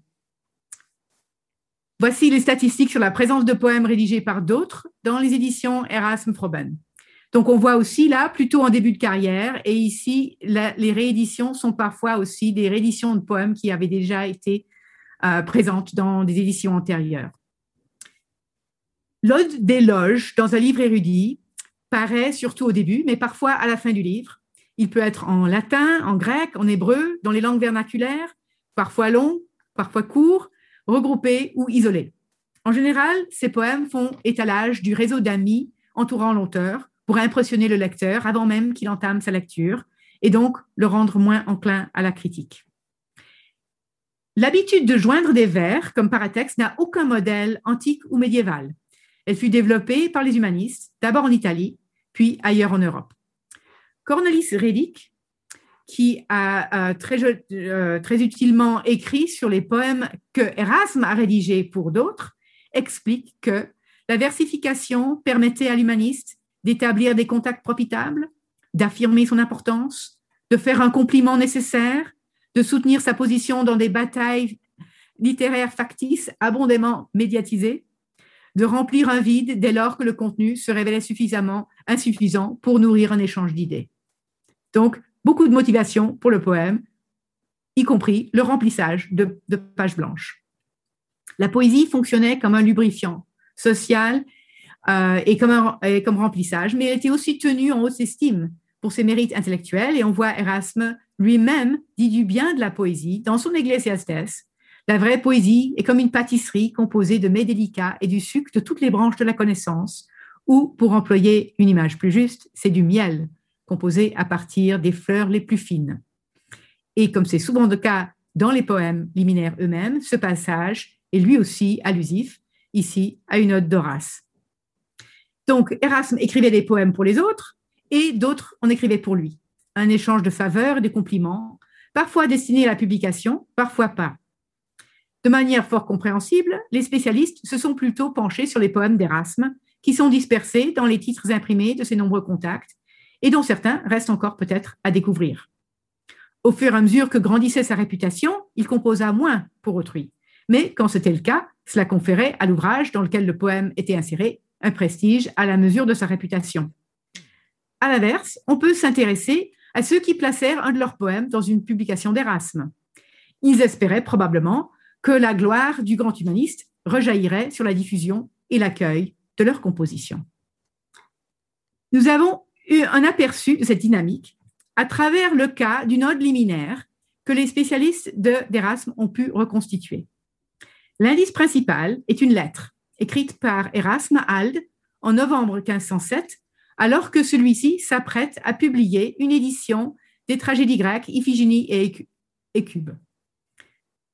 Voici les statistiques sur la présence de poèmes rédigés par d'autres dans les éditions Erasme Froben. Donc, on voit aussi là, plutôt en début de carrière, et ici, les rééditions sont parfois aussi des rééditions de poèmes qui avaient déjà été euh, présentes dans des éditions antérieures. L'ode d'éloge dans un livre érudit paraît surtout au début, mais parfois à la fin du livre. Il peut être en latin, en grec, en hébreu, dans les langues vernaculaires, parfois long, parfois court, regroupé ou isolé. En général, ces poèmes font étalage du réseau d'amis entourant l'auteur, pour impressionner le lecteur avant même qu'il entame sa lecture et donc le rendre moins enclin à la critique. L'habitude de joindre des vers comme paratexte n'a aucun modèle antique ou médiéval. Elle fut développée par les humanistes, d'abord en Italie, puis ailleurs en Europe. Cornelis Redick, qui a très, euh, très utilement écrit sur les poèmes que Erasme a rédigés pour d'autres, explique que la versification permettait à l'humaniste d'établir des contacts profitables, d'affirmer son importance, de faire un compliment nécessaire, de soutenir sa position dans des batailles littéraires factices abondamment médiatisées, de remplir un vide dès lors que le contenu se révélait suffisamment insuffisant pour nourrir un échange d'idées. Donc, beaucoup de motivation pour le poème, y compris le remplissage de, pages blanches. La poésie fonctionnait comme un lubrifiant social euh, et, comme remplissage, mais elle était aussi tenue en haute estime pour ses mérites intellectuels et on voit Erasme lui-même dit du bien de la poésie dans son Ecclésiastes. La vraie poésie est comme une pâtisserie composée de mets délicats et du sucre de toutes les branches de la connaissance, ou, pour employer une image plus juste, c'est du miel composé à partir des fleurs les plus fines. Et comme c'est souvent le cas dans les poèmes liminaires eux-mêmes, ce passage est lui aussi allusif, ici, à une ode d'Horace. Donc, Erasme écrivait des poèmes pour les autres, et d'autres en écrivaient pour lui. Un échange de faveurs et de compliments, parfois destinés à la publication, parfois pas. De manière fort compréhensible, les spécialistes se sont plutôt penchés sur les poèmes d'Erasme, qui sont dispersés dans les titres imprimés de ses nombreux contacts, et dont certains restent encore peut-être à découvrir. Au fur et à mesure que grandissait sa réputation, il composa moins pour autrui. Mais quand c'était le cas, cela conférait à l'ouvrage dans lequel le poème était inséré un prestige à la mesure de sa réputation. À l'inverse, on peut s'intéresser à ceux qui placèrent un de leurs poèmes dans une publication d'Erasme. Ils espéraient probablement que la gloire du grand humaniste rejaillirait sur la diffusion et l'accueil de leur composition. Nous avons un aperçu de cette dynamique à travers le cas d'une ode liminaire que les spécialistes d'Erasme ont pu reconstituer. L'indice principal est une lettre écrite par Erasme Alde en novembre 1507 alors que celui-ci s'apprête à publier une édition des tragédies grecques Iphigénie et Écube,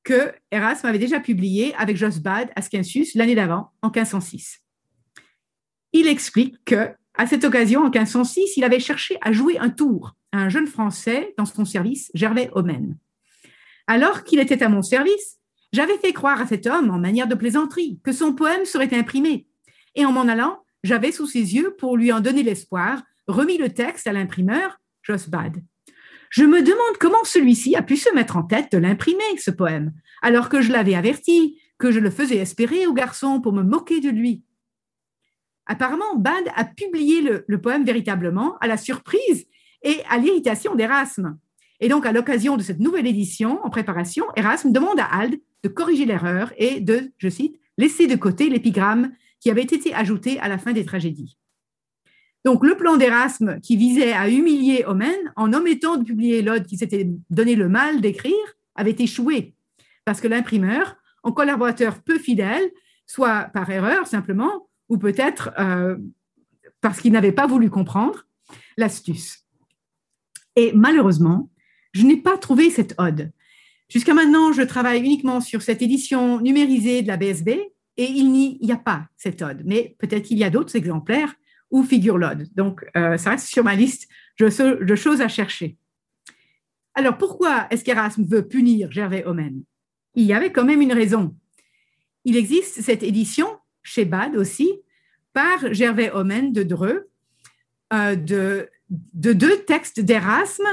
que Erasme avait déjà publié avec Josbad Ascensius l'année d'avant, en 1506. Il explique que, à cette occasion, en 1506, il avait cherché à jouer un tour à un jeune Français dans son service, Gervais Homène. Alors qu'il était à mon service, j'avais fait croire à cet homme, en manière de plaisanterie, que son poème serait imprimé, et en m'en allant, j'avais sous ses yeux, pour lui en donner l'espoir, remis le texte à l'imprimeur, Josbad. Je me demande comment celui-ci a pu se mettre en tête de l'imprimer, ce poème, alors que je l'avais averti, que je le faisais espérer au garçon pour me moquer de lui. Apparemment, Bad a publié le, poème véritablement à la surprise et à l'irritation d'Erasme. Et donc, à l'occasion de cette nouvelle édition en préparation, Erasme demande à Ald de corriger l'erreur et de, je cite, laisser de côté l'épigramme qui avait été ajouté à la fin des tragédies. Donc, le plan d'Erasme qui visait à humilier Homène en omettant de publier l'ode qui s'était donné le mal d'écrire avait échoué parce que l'imprimeur, en collaborateur peu fidèle, soit par erreur simplement, ou peut-être euh, parce qu'il n'avait pas voulu comprendre l'astuce. Et malheureusement, je n'ai pas trouvé cette ode. Jusqu'à maintenant, je travaille uniquement sur cette édition numérisée de la BSB et il n'y a pas cette ode, mais peut-être qu'il y a d'autres exemplaires où figure l'ode. Donc, euh, ça reste sur ma liste de, choses à chercher. Alors, pourquoi est-ce qu'Erasme veut punir Gervais Homène Il y avait quand même une raison. Il existe cette édition, chez Bad aussi, par Gervais Homène de Dreux, euh, de, de deux textes d'Erasme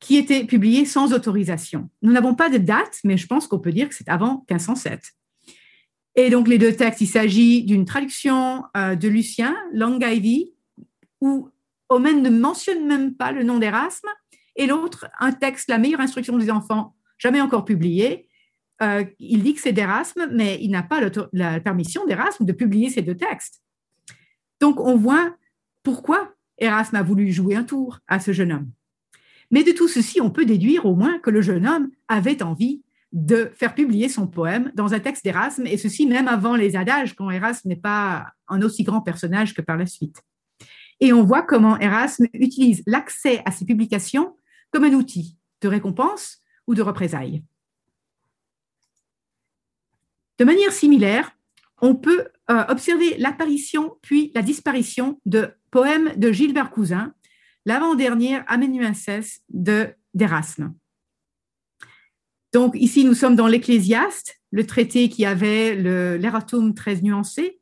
qui étaient publiés sans autorisation. Nous n'avons pas de date, mais je pense qu'on peut dire que c'est avant 1507. Et donc, les deux textes, il s'agit d'une traduction euh, de Lucien, Langaivi, où Omen ne mentionne même pas le nom d'Erasme, et l'autre, un texte, La meilleure instruction des enfants, jamais encore publié. Euh, il dit que c'est d'Erasme, mais il n'a pas la permission d'Erasme de publier ces deux textes. Donc, on voit pourquoi Erasme a voulu jouer un tour à ce jeune homme. Mais de tout ceci, on peut déduire au moins que le jeune homme avait envie de faire publier son poème dans un texte d'Erasme, et ceci même avant les adages, quand Erasme n'est pas un aussi grand personnage que par la suite. Et on voit comment Erasme utilise l'accès à ses publications comme un outil de récompense ou de représailles. De manière similaire, on peut euh, observer l'apparition puis la disparition de poèmes de Gilbert Cousin, l'avant-dernière amanuensis de d'Erasme. Donc ici, nous sommes dans l'Ecclésiaste, le traité qui avait l'Eratum très nuancé,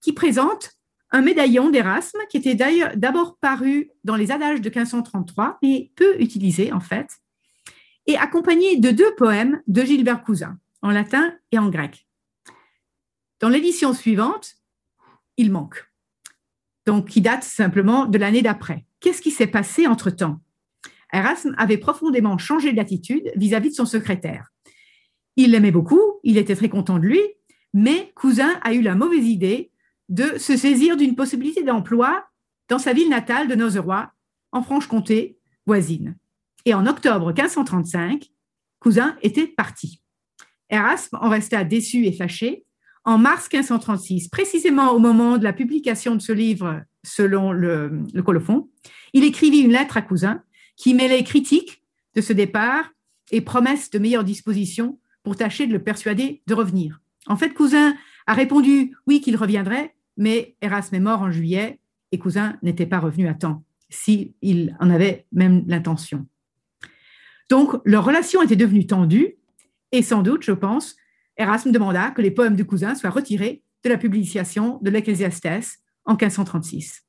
qui présente un médaillon d'Erasme qui était d'ailleurs d'abord paru dans les adages de 1533 et peu utilisé en fait, et accompagné de deux poèmes de Gilbert Cousin, en latin et en grec. Dans l'édition suivante, il manque, donc qui date simplement de l'année d'après. Qu'est-ce qui s'est passé entre-temps? Erasme avait profondément changé d'attitude vis-à-vis de son secrétaire. Il l'aimait beaucoup, il était très content de lui, mais Cousin a eu la mauvaise idée de se saisir d'une possibilité d'emploi dans sa ville natale de Nozeroy, en Franche-Comté voisine. Et en octobre 1535, Cousin était parti. Erasme en resta déçu et fâché. En mars 1536, précisément au moment de la publication de ce livre selon le, colophon, il écrivit une lettre à Cousin qui mêlait critique de ce départ et promesse de meilleures dispositions pour tâcher de le persuader de revenir. En fait, Cousin a répondu oui qu'il reviendrait, mais Erasme est mort en juillet et Cousin n'était pas revenu à temps, s'il en avait même l'intention. Donc, leur relation était devenue tendue et sans doute, je pense, Erasme demanda que les poèmes de Cousin soient retirés de la publication de l'Ecclésiastes en 1536.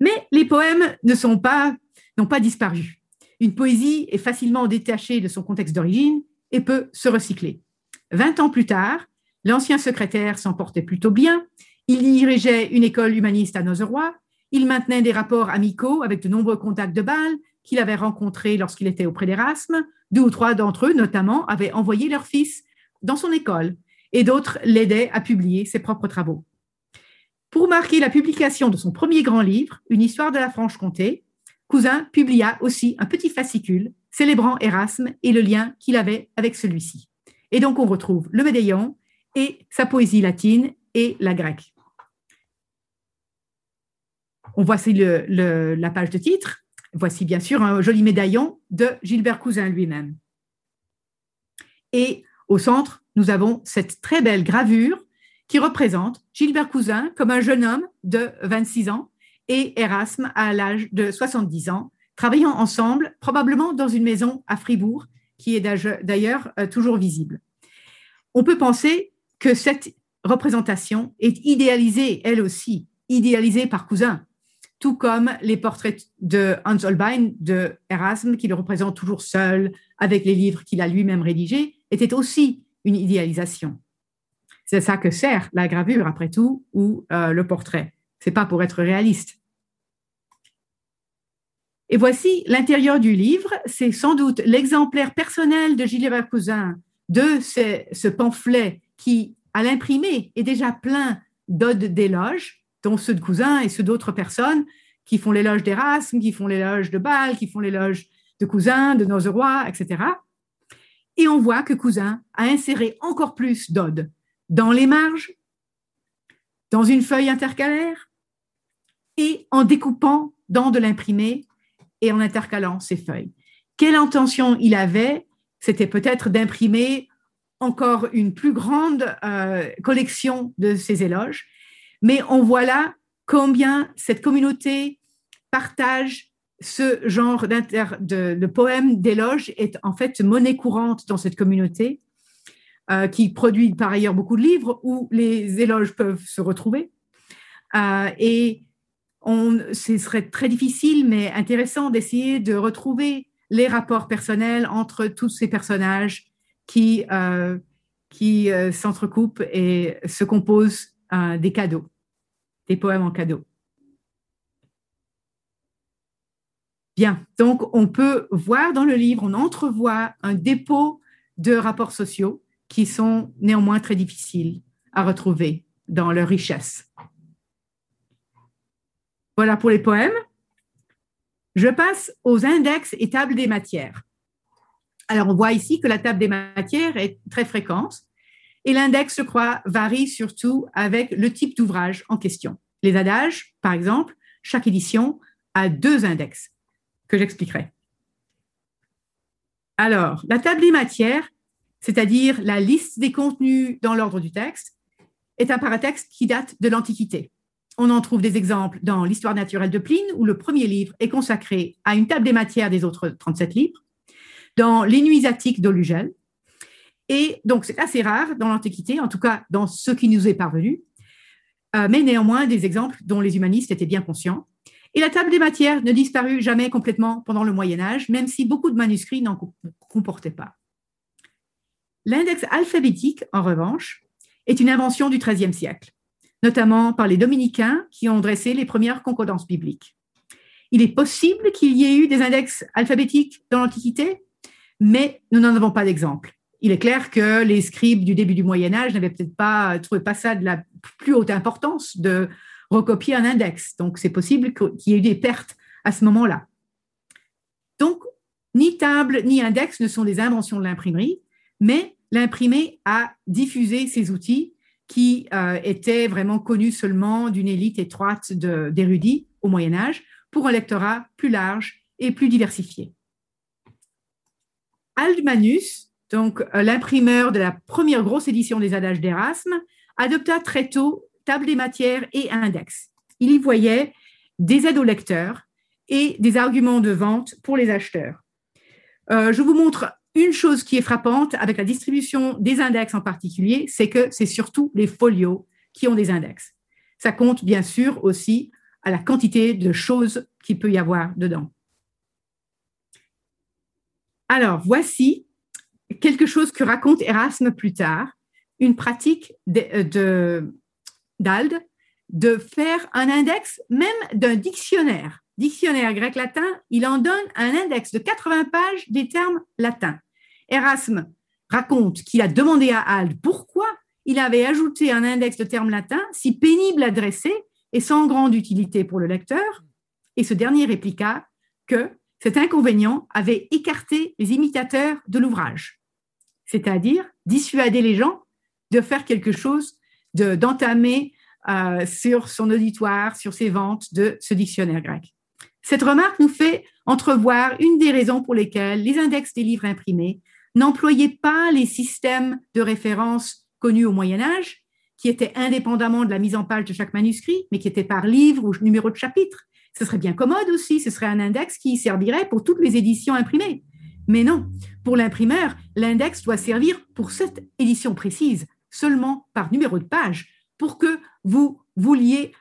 Mais les poèmes ne sont pas, n'ont pas disparu. Une poésie est facilement détachée de son contexte d'origine et peut se recycler. Vingt ans plus tard, L'ancien secrétaire s'en portait plutôt bien. Il dirigeait une école humaniste à Nozeroy. Il maintenait des rapports amicaux avec de nombreux contacts de Bâle qu'il avait rencontrés lorsqu'il était auprès d'Erasme. Deux ou trois d'entre eux, notamment, avaient envoyé leur fils dans son école et d'autres l'aidaient à publier ses propres travaux. Pour marquer la publication de son premier grand livre, Une histoire de la Franche-Comté, Cousin publia aussi un petit fascicule célébrant Erasme et le lien qu'il avait avec celui-ci. Et donc on retrouve le médaillon et sa poésie latine et la grecque. On voit ici la page de titre. Voici bien sûr un joli médaillon de Gilbert Cousin lui-même. Et au centre, nous avons cette très belle gravure qui représente Gilbert Cousin comme un jeune homme de 26 ans et Erasme à l'âge de 70 ans, travaillant ensemble, probablement dans une maison à Fribourg, qui est d'ailleurs euh, toujours visible. On peut penser que cette représentation est idéalisée, elle aussi, idéalisée par Cousin, tout comme les portraits de Hans Holbein, de Erasme, qui le représente toujours seul, avec les livres qu'il a lui-même rédigés, était aussi une idéalisation. C'est ça que sert la gravure, après tout, ou euh, le portrait. C'est pas pour être réaliste. Et voici l'intérieur du livre. C'est sans doute l'exemplaire personnel de Gilbert Cousin de ce pamphlet qui, à l'imprimé, est déjà plein d'odes d'éloges, dont ceux de Cousin et ceux d'autres personnes qui font l'éloge d'Erasme, qui font l'éloge de Bâle, qui font l'éloge de Cousin, de Nozeroy, etc. Et on voit que Cousin a inséré encore plus d'odes dans les marges, dans une feuille intercalaire, et en découpant dans de l'imprimé et en intercalant ces feuilles. Quelle intention il avait? C'était peut-être d'imprimer encore une plus grande euh, collection de ces éloges, mais on voit là combien cette communauté partage ce genre de, poèmes, d'éloges, est en fait monnaie courante dans cette communauté, euh, qui produit par ailleurs beaucoup de livres où les éloges peuvent se retrouver. Euh, et ce serait très difficile, mais intéressant d'essayer de retrouver les rapports personnels entre tous ces personnages qui, euh, qui s'entrecoupent et se composent des cadeaux, des poèmes en cadeau. Bien, donc on peut voir dans le livre, on entrevoit un dépôt de rapports sociaux qui sont néanmoins très difficiles à retrouver dans leur richesse. Voilà pour les poèmes. Je passe aux index et tables des matières. Alors, on voit ici que la table des matières est très fréquente et l'index, je crois, varie surtout avec le type d'ouvrage en question. Les adages, par exemple, chaque édition a deux index que j'expliquerai. Alors, la table des matières, c'est-à-dire la liste des contenus dans l'ordre du texte, est un paratexte qui date de l'Antiquité. On en trouve des exemples dans l'Histoire naturelle de Pline, où le premier livre est consacré à une table des matières des autres 37 livres, dans l'Inuisatique d'Olugel. Et donc, c'est assez rare dans l'Antiquité, en tout cas dans ce qui nous est parvenu, euh, mais néanmoins des exemples dont les humanistes étaient bien conscients. Et la table des matières ne disparut jamais complètement pendant le Moyen Âge, même si beaucoup de manuscrits n'en comportaient pas. L'index alphabétique, en revanche, est une invention du XIIIe siècle, notamment par les dominicains qui ont dressé les premières concordances bibliques. Il est possible qu'il y ait eu des index alphabétiques dans l'Antiquité, mais nous n'en avons pas d'exemple. Il est clair que les scribes du début du Moyen Âge n'avaient peut-être pas trouvé pas ça de la plus haute importance de recopier un index. Donc, c'est possible qu'il y ait eu des pertes à ce moment-là. Donc, ni table ni index ne sont des inventions de l'imprimerie, mais l'imprimé a diffusé ces outils qui euh, étaient vraiment connus seulement d'une élite étroite d'érudits au Moyen Âge pour un lectorat plus large et plus diversifié. Aldmanus, donc euh, l'imprimeur de la première grosse édition des Adages d'Erasme, adopta très tôt table des matières et index. Il y voyait des aides aux lecteurs et des arguments de vente pour les acheteurs. Euh, je vous montre une chose qui est frappante avec la distribution des index en particulier, c'est que c'est surtout les folios qui ont des index. Ça compte bien sûr aussi à la quantité de choses qu'il peut y avoir dedans. Alors, voici quelque chose que raconte Erasme plus tard, une pratique d'Ald de, de faire un index même d'un dictionnaire. Dictionnaire grec-latin, il en donne un index de 80 pages des termes latins. Erasme raconte qu'il a demandé à Ald pourquoi il avait ajouté un index de termes latins si pénible à dresser et sans grande utilité pour le lecteur. Et ce dernier répliqua que cet inconvénient avait écarté les imitateurs de l'ouvrage, c'est-à-dire dissuader les gens de faire quelque chose, d'entamer euh, sur son auditoire, sur ses ventes de ce dictionnaire grec. Cette remarque nous fait entrevoir une des raisons pour lesquelles les index des livres imprimés n'employaient pas les systèmes de référence connus au Moyen Âge, qui étaient indépendamment de la mise en page de chaque manuscrit, mais qui étaient par livre ou numéro de chapitre. Ce serait bien commode aussi, ce serait un index qui servirait pour toutes les éditions imprimées. Mais non, pour l'imprimeur, l'index doit servir pour cette édition précise, seulement par numéro de page, pour que vous vouliez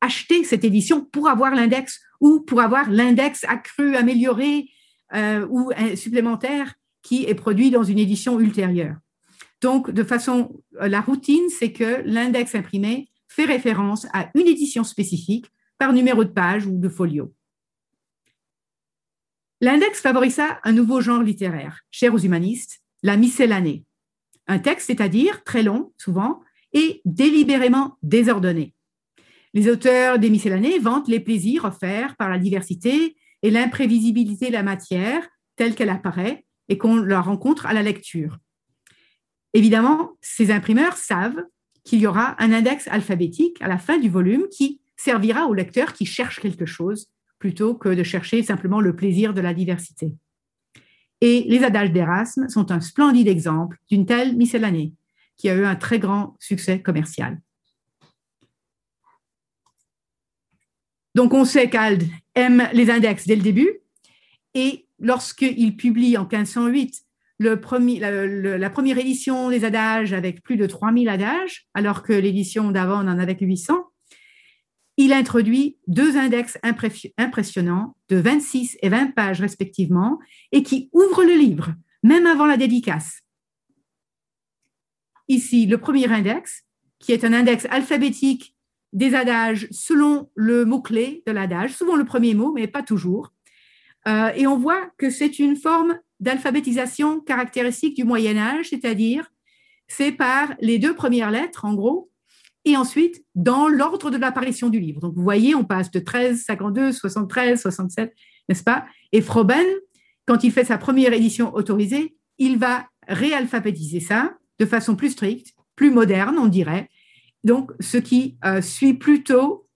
acheter cette édition pour avoir l'index ou pour avoir l'index accru, amélioré euh, ou supplémentaire qui est produit dans une édition ultérieure. Donc, de façon, euh, la routine, c'est que l'index imprimé fait référence à une édition spécifique par numéro de page ou de folio. L'index favorisa un nouveau genre littéraire, cher aux humanistes, la miscellanée. Un texte, c'est-à-dire très long, souvent, et délibérément désordonné. Les auteurs des miscellanées vantent les plaisirs offerts par la diversité et l'imprévisibilité de la matière telle qu'elle apparaît et qu'on la rencontre à la lecture. Évidemment, ces imprimeurs savent qu'il y aura un index alphabétique à la fin du volume qui servira au lecteur qui cherche quelque chose plutôt que de chercher simplement le plaisir de la diversité. Et les adages d'Erasme sont un splendide exemple d'une telle miscellanée qui a eu un très grand succès commercial. Donc on sait qu'Ald aime les index dès le début et lorsqu'il publie en 1508 le premier, la, première édition des adages avec plus de 3000 adages, alors que l'édition d'avant en avait 800, il introduit deux index impressionnants de 26 et 20 pages respectivement et qui ouvrent le livre, même avant la dédicace. Ici, le premier index, qui est un index alphabétique des adages selon le mot-clé de l'adage, souvent le premier mot, mais pas toujours. Euh, et on voit que c'est une forme d'alphabétisation caractéristique du Moyen Âge, c'est-à-dire c'est par les deux premières lettres, en gros, et ensuite dans l'ordre de l'apparition du livre. Donc vous voyez, on passe de 13, 52, 73, 67, n'est-ce pas? Et Froben, quand il fait sa première édition autorisée, il va réalphabétiser ça de façon plus stricte, plus moderne, on dirait. Donc, ce qui euh, suit plutôt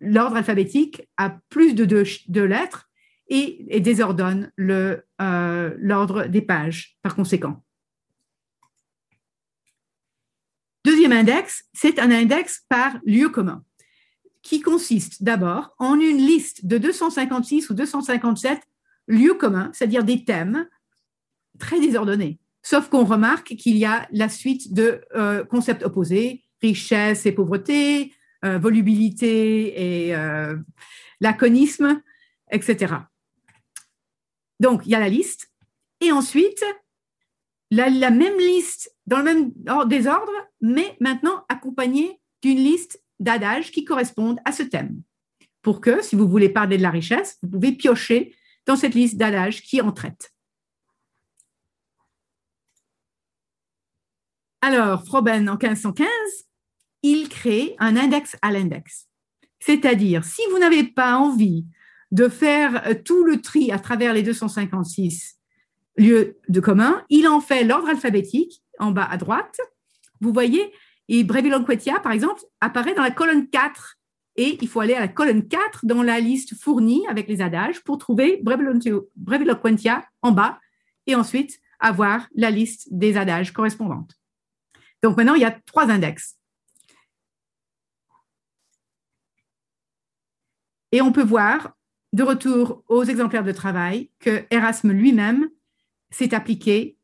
l'ordre alphabétique a plus de deux, lettres et, désordonne euh, l'ordre des pages par conséquent. Deuxième index, c'est un index par lieu commun, qui consiste d'abord en une liste de 256 ou 257 lieux communs, c'est-à-dire des thèmes très désordonnés. Sauf qu'on remarque qu'il y a la suite de euh, concepts opposés, richesse et pauvreté, euh, volubilité et euh, laconisme, etc. Donc, il y a la liste. Et ensuite, la, même liste dans le même désordre, mais maintenant accompagnée d'une liste d'adages qui correspondent à ce thème. Pour que, si vous voulez parler de la richesse, vous pouvez piocher dans cette liste d'adages qui en traite. Alors, Froben, en 1515, il crée un index à l'index. C'est-à-dire, si vous n'avez pas envie de faire tout le tri à travers les 256 lieux de commun, il en fait l'ordre alphabétique en bas à droite. Vous voyez, et Breviloquetia, par exemple, apparaît dans la colonne 4. Et il faut aller à la colonne 4 dans la liste fournie avec les adages pour trouver Breviloquentia en bas et ensuite avoir la liste des adages correspondantes. Donc maintenant, il y a trois index. Et on peut voir, de retour aux exemplaires de travail, que Erasme lui-même s'est appliqué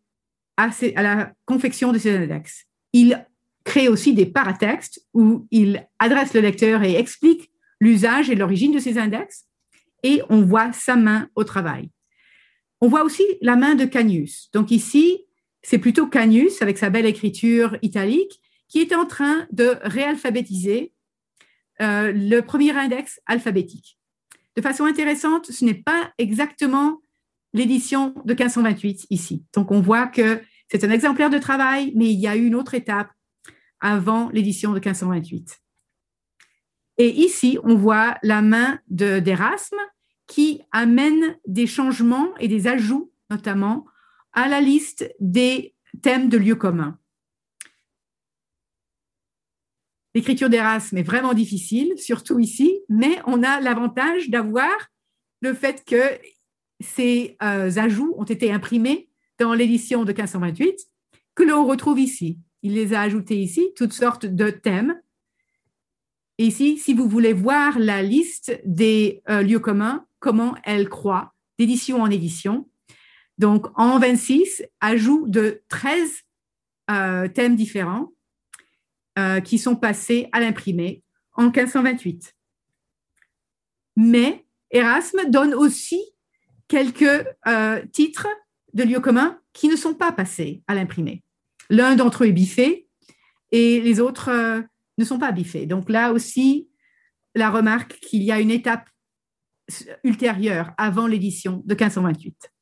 à, la confection de ces index. Il crée aussi des paratextes où il adresse le lecteur et explique l'usage et l'origine de ces index, et on voit sa main au travail. On voit aussi la main de Canius. Donc ici, c'est plutôt Canius, avec sa belle écriture italique, qui est en train de réalphabétiser euh, le premier index alphabétique. De façon intéressante, ce n'est pas exactement l'édition de 1528 ici. Donc on voit que c'est un exemplaire de travail, mais il y a eu une autre étape avant l'édition de 1528. Et ici, on voit la main d'Erasme qui amène des changements et des ajouts, notamment, à la liste des thèmes de lieux communs. L'écriture d'Erasme est vraiment difficile, surtout ici, mais on a l'avantage d'avoir le fait que ces euh, ajouts ont été imprimés dans l'édition de 1528, que l'on retrouve ici. Il les a ajoutés ici, toutes sortes de thèmes. Et ici, si vous voulez voir la liste des euh, lieux communs, comment elle croît d'édition en édition. Donc, en 26, ajout de 13 euh, thèmes différents qui sont passés à l'imprimé en 1528. Mais Erasme donne aussi quelques euh, titres de lieux communs qui ne sont pas passés à l'imprimé. L'un d'entre eux est biffé et les autres euh, ne sont pas biffés. Donc là aussi, la remarque qu'il y a une étape ultérieure avant l'édition de 1528.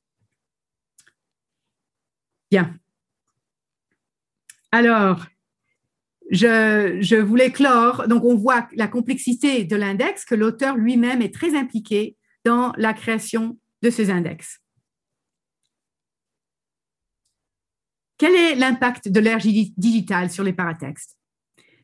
Bien. Alors, je, voulais clore. Donc, on voit la complexité de l'index, que l'auteur lui-même est très impliqué dans la création de ces index. Quel est l'impact de l'ère digitale sur les paratextes?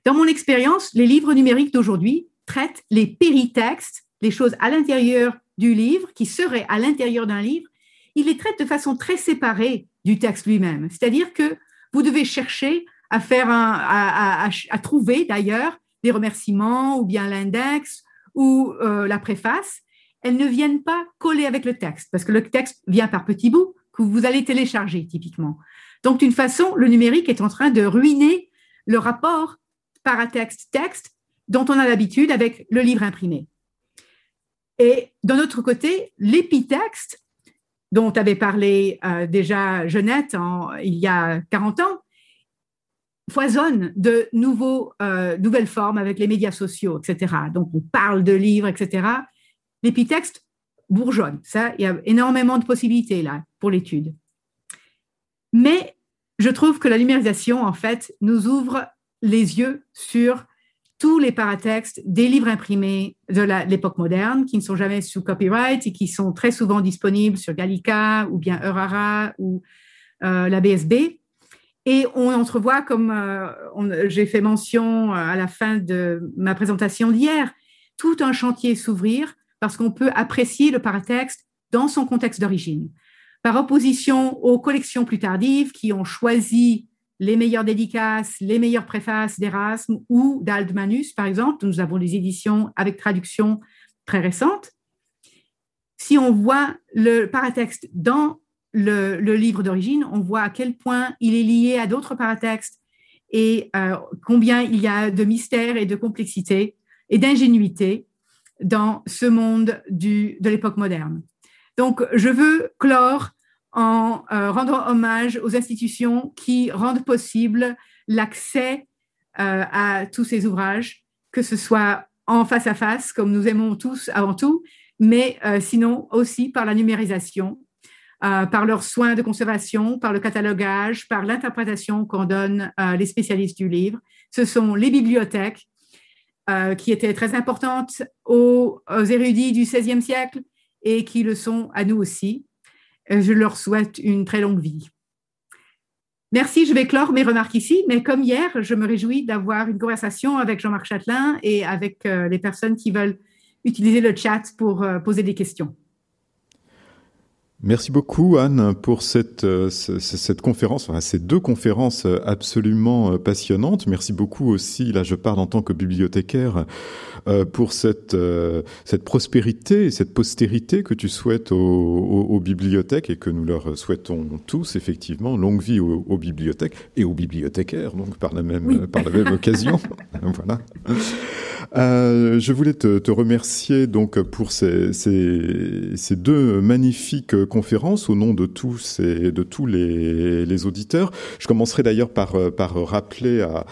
Dans mon expérience, les livres numériques d'aujourd'hui traitent les péritextes, les choses à l'intérieur du livre, qui seraient à l'intérieur d'un livre. Ils les traitent de façon très séparée du texte lui-même. C'est-à-dire que vous devez chercher à faire à, trouver d'ailleurs des remerciements ou bien l'index ou euh, la préface, elles ne viennent pas coller avec le texte parce que le texte vient par petits bouts que vous allez télécharger typiquement. Donc d'une façon, le numérique est en train de ruiner le rapport paratexte-texte dont on a l'habitude avec le livre imprimé. Et d'un autre côté, l'épitexte, dont avait parlé euh, déjà Jeannette il y a 40 ans, foisonne de nouveaux, euh, nouvelles formes avec les médias sociaux, etc. Donc, on parle de livres, etc. L'épitexte bourgeonne. Ça, il y a énormément de possibilités là pour l'étude. Mais je trouve que la numérisation, en fait, nous ouvre les yeux sur tous les paratextes des livres imprimés de l'époque moderne, qui ne sont jamais sous copyright et qui sont très souvent disponibles sur Gallica ou bien Eurara ou euh, la BSB. Et on entrevoit, comme euh, j'ai fait mention euh, à la fin de ma présentation d'hier, tout un chantier s'ouvrir parce qu'on peut apprécier le paratexte dans son contexte d'origine. Par opposition aux collections plus tardives qui ont choisi les meilleures dédicaces, les meilleures préfaces d'Erasme ou d'Aldmanus, par exemple. Nous avons des éditions avec traduction très récentes. Si on voit le paratexte dans le, livre d'origine, on voit à quel point il est lié à d'autres paratextes et euh, combien il y a de mystère et de complexité et d'ingénuité dans ce monde de l'époque moderne. Donc, je veux clore en euh, rendant hommage aux institutions qui rendent possible l'accès euh, à tous ces ouvrages, que ce soit en face à face, comme nous aimons tous avant tout, mais sinon aussi par la numérisation euh, par leurs soins de conservation, par le catalogage, par l'interprétation qu'on donne euh, les spécialistes du livre. Ce sont les bibliothèques euh, qui étaient très importantes aux, érudits du XVIe siècle et qui le sont à nous aussi. Je leur souhaite une très longue vie. Merci, je vais clore mes remarques ici, mais comme hier, je me réjouis d'avoir une conversation avec Jean-Marc Châtelain et avec les personnes qui veulent utiliser le chat pour poser des questions. Merci beaucoup Anne pour cette, euh, cette conférence, enfin, ces deux conférences euh, absolument euh, passionnantes. Merci beaucoup aussi, là je parle en tant que bibliothécaire, pour cette, cette prospérité, cette postérité que tu souhaites aux, bibliothèques et que nous leur souhaitons tous effectivement. Longue vie aux, bibliothèques et aux bibliothécaires, donc par la même, par la même occasion. voilà. je voulais te, te, remercier donc pour ces, ces, ces deux magnifiques conférence au nom de tous et de tous les, auditeurs. Je commencerai d'ailleurs par, par rappeler à,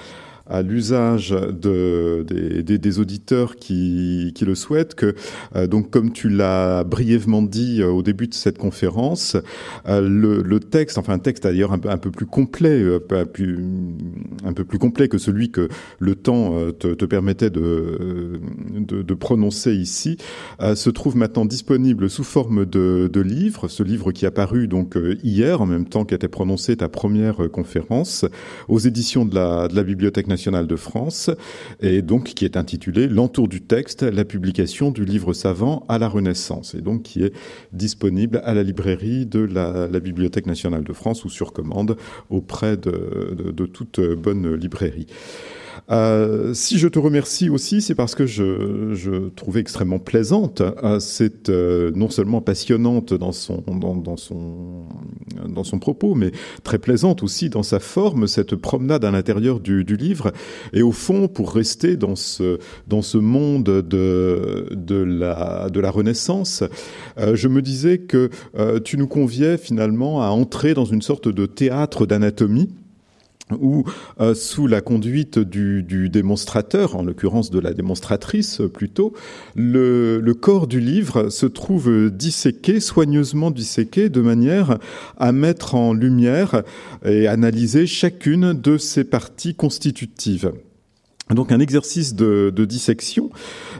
à l'usage de, des, auditeurs qui, le souhaitent que, euh, donc comme tu l'as brièvement dit euh, au début de cette conférence, euh, le, texte, enfin un texte d'ailleurs un, peu plus complet, un, peu plus complet que celui que le temps te, permettait de, prononcer ici, se trouve maintenant disponible sous forme de, livre. Ce livre qui est apparu donc hier, en même temps qu'était prononcée ta première conférence, aux éditions de la Bibliothèque nationale de France, et donc qui est intitulé L'entour du texte, la publication du livre savant à la Renaissance, et donc qui est disponible à la librairie de la, Bibliothèque nationale de France ou sur commande auprès de, toute bonne librairie. Euh, si je te remercie aussi, c'est parce que je, trouvais extrêmement plaisante. Euh, euh, non seulement passionnante dans son, dans, son, dans son propos, mais très plaisante aussi dans sa forme, cette promenade à l'intérieur du, du, livre. Et au fond, pour rester dans ce, dans ce monde de, de, la, de la Renaissance, euh, je me disais que tu nous conviais finalement à entrer dans une sorte de théâtre d'anatomie où, euh, sous la conduite du, démonstrateur, en l'occurrence de la démonstratrice plutôt, le, le, corps du livre se trouve disséqué, soigneusement disséqué, de manière à mettre en lumière et analyser chacune de ses parties constitutives. Donc un exercice de, dissection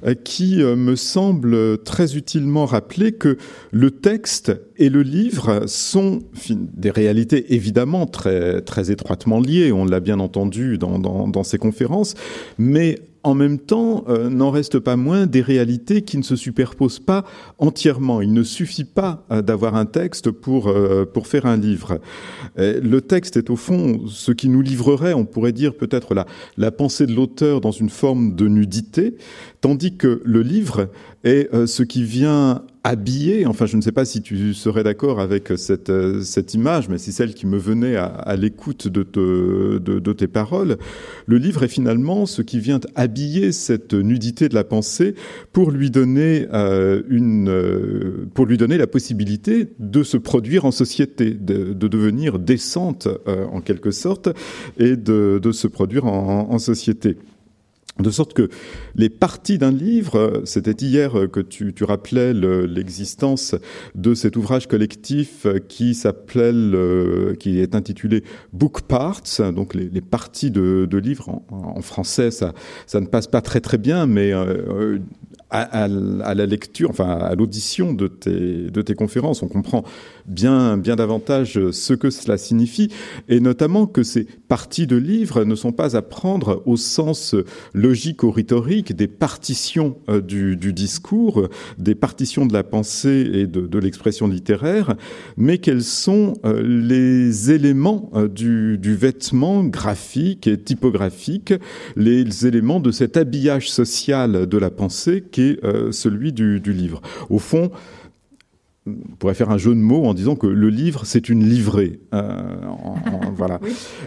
euh, qui euh, me semble très utilement rappeler que le texte et le livre sont des réalités évidemment très, très étroitement liées, on l'a bien entendu dans, dans ces conférences, mais en même temps, euh, n'en reste pas moins des réalités qui ne se superposent pas entièrement. Il ne suffit pas euh, d'avoir un texte pour, euh, pour faire un livre. le texte est au fond ce qui nous livrerait, on pourrait dire peut-être la, la pensée de l'auteur dans une forme de nudité, tandis que le livre est ce qui vient habillé, enfin je ne sais pas si tu serais d'accord avec cette, cette image, mais c'est celle qui me venait à, l'écoute de, te, de, tes paroles, le livre est finalement ce qui vient habiller cette nudité de la pensée pour lui donner, euh, une, euh, pour lui donner la possibilité de se produire en société, de, de devenir décente euh, en quelque sorte, et de, de se produire en société. De sorte que les parties d'un livre, c'était hier que tu, tu rappelais l'existence de cet ouvrage collectif qui s'appelle, qui est intitulé Book Parts, donc les, les parties de, de livres. En, français, ça, ça ne passe pas très très bien, mais euh, à, la lecture, enfin à l'audition de tes, de tes conférences. On comprend bien, bien davantage ce que cela signifie, et notamment que ces parties de livres ne sont pas à prendre au sens logique ou rhétorique des partitions euh, du, du discours, des partitions de la pensée et de, de l'expression littéraire, mais qu'elles sont euh, les éléments euh, du, du vêtement graphique et typographique, les éléments de cet habillage social de la pensée euh, celui du, livre. Au fond, on pourrait faire un jeu de mots en disant que le livre, c'est une livrée. Euh, voilà.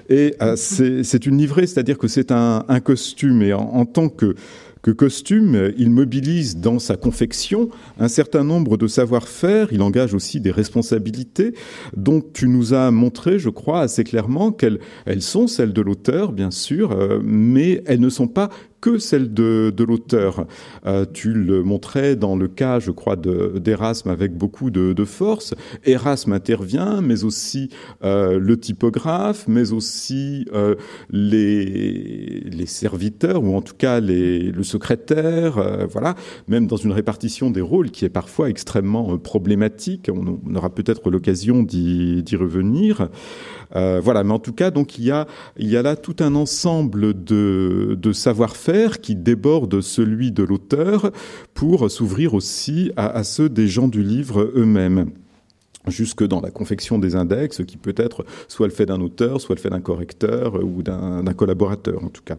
Et euh, c'est une livrée, c'est-à-dire que c'est un, costume. Et en tant que que Costume, il mobilise dans sa confection un certain nombre de savoir-faire, il engage aussi des responsabilités dont tu nous as montré, je crois, assez clairement qu'elles elles sont celles de l'auteur, bien sûr, euh, mais elles ne sont pas que celle de, l'auteur. Euh, tu le montrais dans le cas, je crois, d'Erasme avec beaucoup de, force. Erasme intervient, mais aussi euh, le typographe, mais aussi euh, les, serviteurs, ou en tout cas le secrétaire, euh, voilà, même dans une répartition des rôles qui est parfois extrêmement problématique. On aura peut-être l'occasion d'y revenir. Euh, voilà, mais en tout cas, donc il y a, il y a là tout un ensemble de, savoir-faire qui déborde celui de l'auteur pour s'ouvrir aussi à, ceux des gens du livre eux-mêmes jusque dans la confection des index, qui peut être soit le fait d'un auteur, soit le fait d'un correcteur ou d'un collaborateur en tout cas.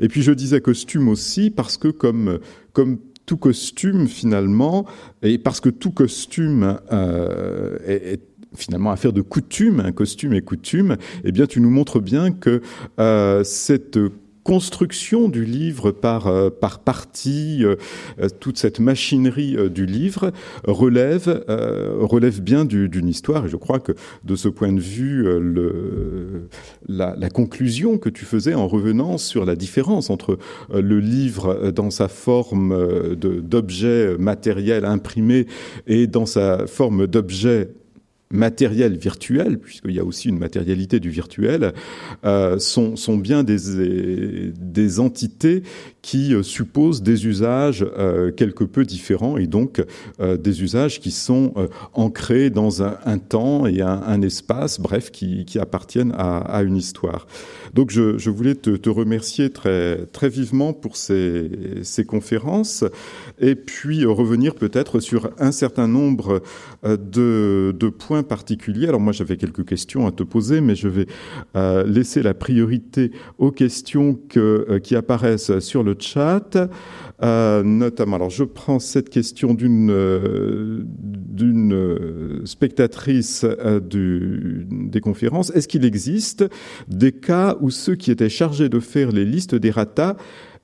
Et puis je disais costume aussi parce que comme comme tout costume finalement, et parce que tout costume euh, est finalement affaire de coutume, un costume et coutume, eh bien tu nous montres bien que euh, cette construction du livre par euh, par partie, euh, toute cette machinerie du livre relève relève bien d'une histoire. Et je crois que de ce point de vue, la, la, conclusion que tu faisais en revenant sur la différence entre le livre dans sa forme d'objet matériel imprimé et dans sa forme d'objet matériel virtuel, puisqu'il y a aussi une matérialité du virtuel, euh, sont, sont bien des, des entités qui euh, supposent des usages euh, quelque peu différents et donc euh, des usages qui sont ancrés dans un, temps et un, un, espace, bref, qui, qui appartiennent à, à, une histoire. Donc je, je voulais te, te, remercier très, très vivement pour ces, ces conférences et puis revenir peut-être sur un certain nombre de, de points point particulier. Alors moi j'avais quelques questions à te poser, mais je vais laisser la priorité aux questions que, qui apparaissent sur le chat. Euh, notamment, alors je prends cette question d'une euh, spectatrice euh, du, des conférences. Est-ce qu'il existe des cas où ceux qui étaient chargés de faire les listes des ratas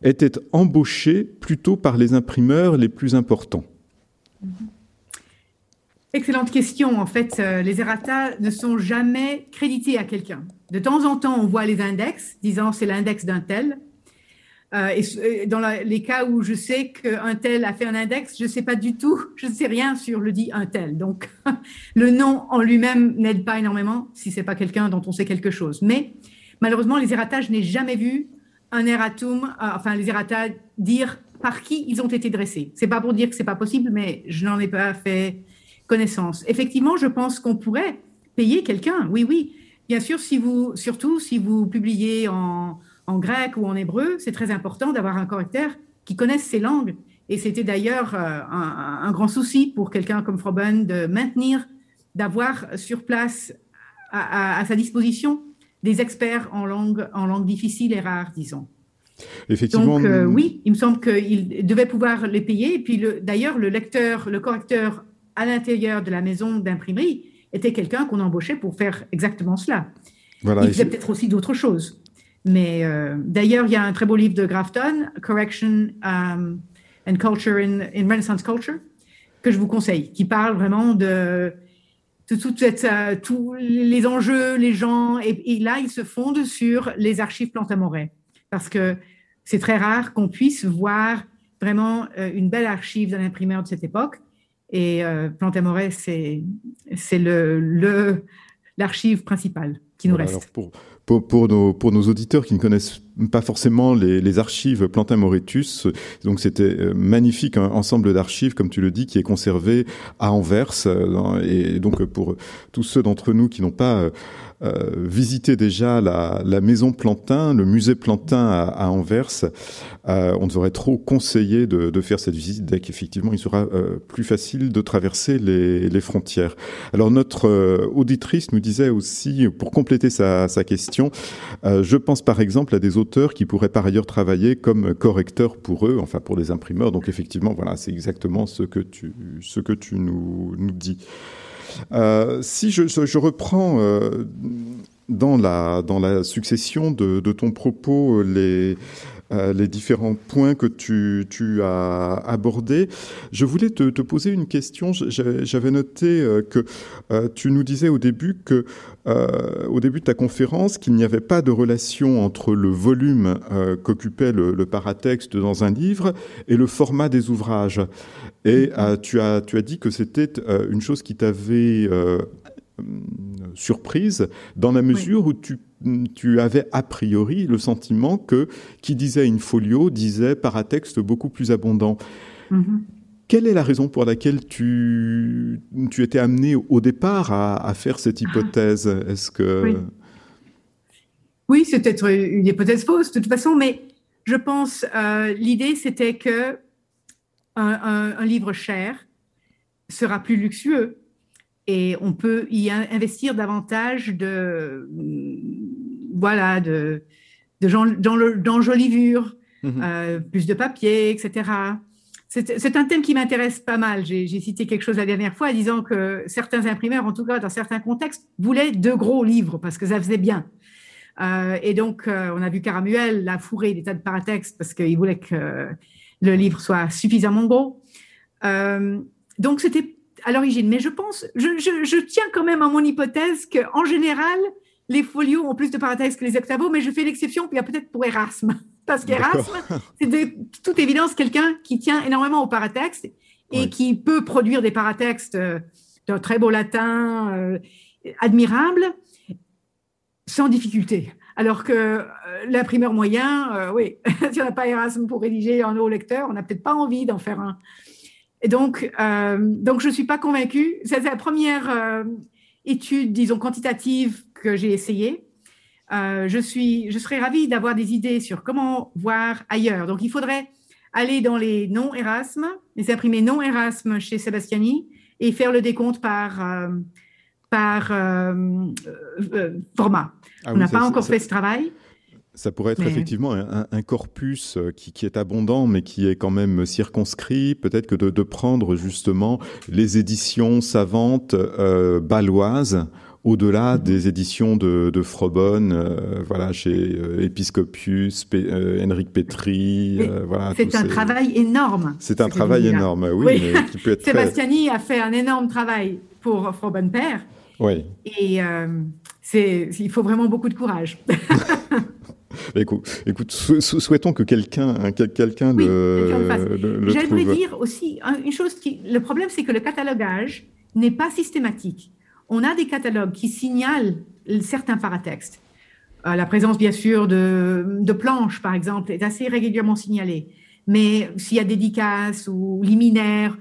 étaient embauchés plutôt par les imprimeurs les plus importants? Excellente question. En fait, les errata ne sont jamais crédités à quelqu'un. De temps en temps, on voit les index disant c'est l'index d'un tel. Euh, et, dans les cas où je sais qu'un tel a fait un index, je ne sais pas du tout, je ne sais rien sur le dit un tel. Donc, le nom en lui-même n'aide pas énormément si c'est pas quelqu'un dont on sait quelque chose. Mais malheureusement, les errata, je n'ai jamais vu un erratum, euh, enfin les errata dire par qui ils ont été dressés. C'est pas pour dire que c'est pas possible, mais je n'en ai pas fait connaissance. Effectivement, je pense qu'on pourrait payer quelqu'un. Oui, oui. Bien sûr, si vous, surtout si vous publiez en, en grec ou en hébreu, c'est très important d'avoir un correcteur qui connaisse ces langues. Et c'était d'ailleurs euh, un, un, grand souci pour quelqu'un comme Froben de maintenir, d'avoir sur place à, à, à, sa disposition des experts en langue, en langue difficile et rare, disons. Effectivement. Donc, euh, oui, il me semble qu'il devait pouvoir les payer. Et puis, d'ailleurs, le lecteur, le correcteur à l'intérieur de la maison d'imprimerie était quelqu'un qu'on embauchait pour faire exactement cela. Voilà, il faisait peut-être aussi d'autres choses. Mais euh, d'ailleurs, il y a un très beau livre de Grafton, Correction um, and Culture in, in, Renaissance Culture, que je vous conseille, qui parle vraiment de, de cette, uh, tous les enjeux, les gens. Et, et, là, il se fonde sur les archives Plantamoret, parce que c'est très rare qu'on puisse voir vraiment euh, une belle archive d'un imprimeur de cette époque. Et euh, Plantamoret, c'est le l'archive le, principale qui nous voilà, reste. Pour, pour, pour, nos, pour nos auditeurs qui ne connaissent pas forcément les, les archives Plantin Moretus, donc c'était euh, magnifique un ensemble d'archives, comme tu le dis, qui est conservé à Anvers. Euh, et donc pour tous ceux d'entre nous qui n'ont pas euh, visiter déjà la, la, maison Plantin, le musée Plantin à, à Anvers, euh, on devrait trop conseiller de, de, faire cette visite dès qu'effectivement il sera euh, plus facile de traverser les, les frontières. Alors notre euh, auditrice nous disait aussi, pour compléter sa, sa question, euh, je pense par exemple à des auteurs qui pourraient par ailleurs travailler comme correcteurs pour eux, enfin pour les imprimeurs. Donc effectivement, voilà, c'est exactement ce que tu, ce que tu nous, nous dis. Euh, si je, je reprends euh, dans, la, dans la succession de, ton propos les, euh, les différents points que tu, tu as abordés. Je voulais te, te poser une question. J'avais noté euh, que euh, tu nous disais au début que, euh, au début de ta conférence, qu'il n'y avait pas de relation entre le volume euh, qu'occupait le, le, paratexte dans un livre et le format des ouvrages. Et euh, tu, as, tu as dit que c'était une chose qui t'avait surprise dans la mesure oui. où tu tu avais a priori le sentiment que qui disait une folio disait paratexte beaucoup plus abondant. Mm -hmm. Quelle est la raison pour laquelle tu, tu étais amené au départ à, à faire cette hypothèse? Est-ce que oui, oui c'est peut-être une hypothèse fausse de toute façon, mais je pense euh, l'idée c'était que un, un, un livre cher sera plus luxueux et on peut y investir davantage de voilà de d'enjolivure, mmh. euh, plus de papier, etc. C'est un thème qui m'intéresse pas mal. J'ai cité quelque chose la dernière fois, disant que certains imprimeurs, en tout cas dans certains contextes, voulaient de gros livres parce que ça faisait bien. Euh, et donc, euh, on a vu Caramuel la fourré des tas de paratextes parce qu'il voulait que le livre soit suffisamment gros. Donc, c'était à l'origine. Mais je pense, je, je, je, tiens quand même à mon hypothèse qu'en général, les folios ont plus de paratextes que les octavos, mais je fais l'exception, puis peut-être pour Erasme. Parce qu'Erasme, c'est de toute évidence quelqu'un qui tient énormément au paratexte et ouais. qui peut produire des paratextes euh, d'un très beau latin, euh, admirable, sans difficulté. Alors que euh, l'imprimeur moyen, euh, oui, si on n'a pas Erasme pour rédiger un haut lecteur, on n'a peut-être pas envie d'en faire un. Et donc, euh, donc je ne suis pas convaincue. C'est la première euh, étude, disons, quantitative que j'ai essayée. Euh, je, suis, je serais ravie d'avoir des idées sur comment voir ailleurs. Donc, il faudrait aller dans les non Erasme, les imprimés non Erasme chez Sebastiani et faire le décompte par, euh, par euh, euh, format. Ah On n'a oui, pas encore fait ce travail. Ça pourrait être mais... effectivement un, un corpus euh, qui, qui, est abondant, mais qui est quand même circonscrit. Peut-être que de, de, prendre justement les éditions savantes euh, baloises au-delà mm-hmm. des éditions de, de Frobonne, euh, voilà, chez euh, Episcopius, euh, Henrik Petri, voilà. C'est un ces... travail énorme. C'est un travail énorme, oui. oui. Mais qui peut être Sébastiani très... a fait un énorme travail pour Frobonne Père. Oui. Et c'est, il faut vraiment beaucoup de courage. Écoute, écoute sou souhaitons que quelqu'un quelqu'un oui, le, le, le J'aimerais dire aussi une chose qui le problème c'est que le catalogage n'est pas systématique. On a des catalogues qui signalent certains paratextes. Euh, la présence bien sûr de, de planches par exemple est assez régulièrement signalée. Mais s'il y a dédicaces ou liminaires,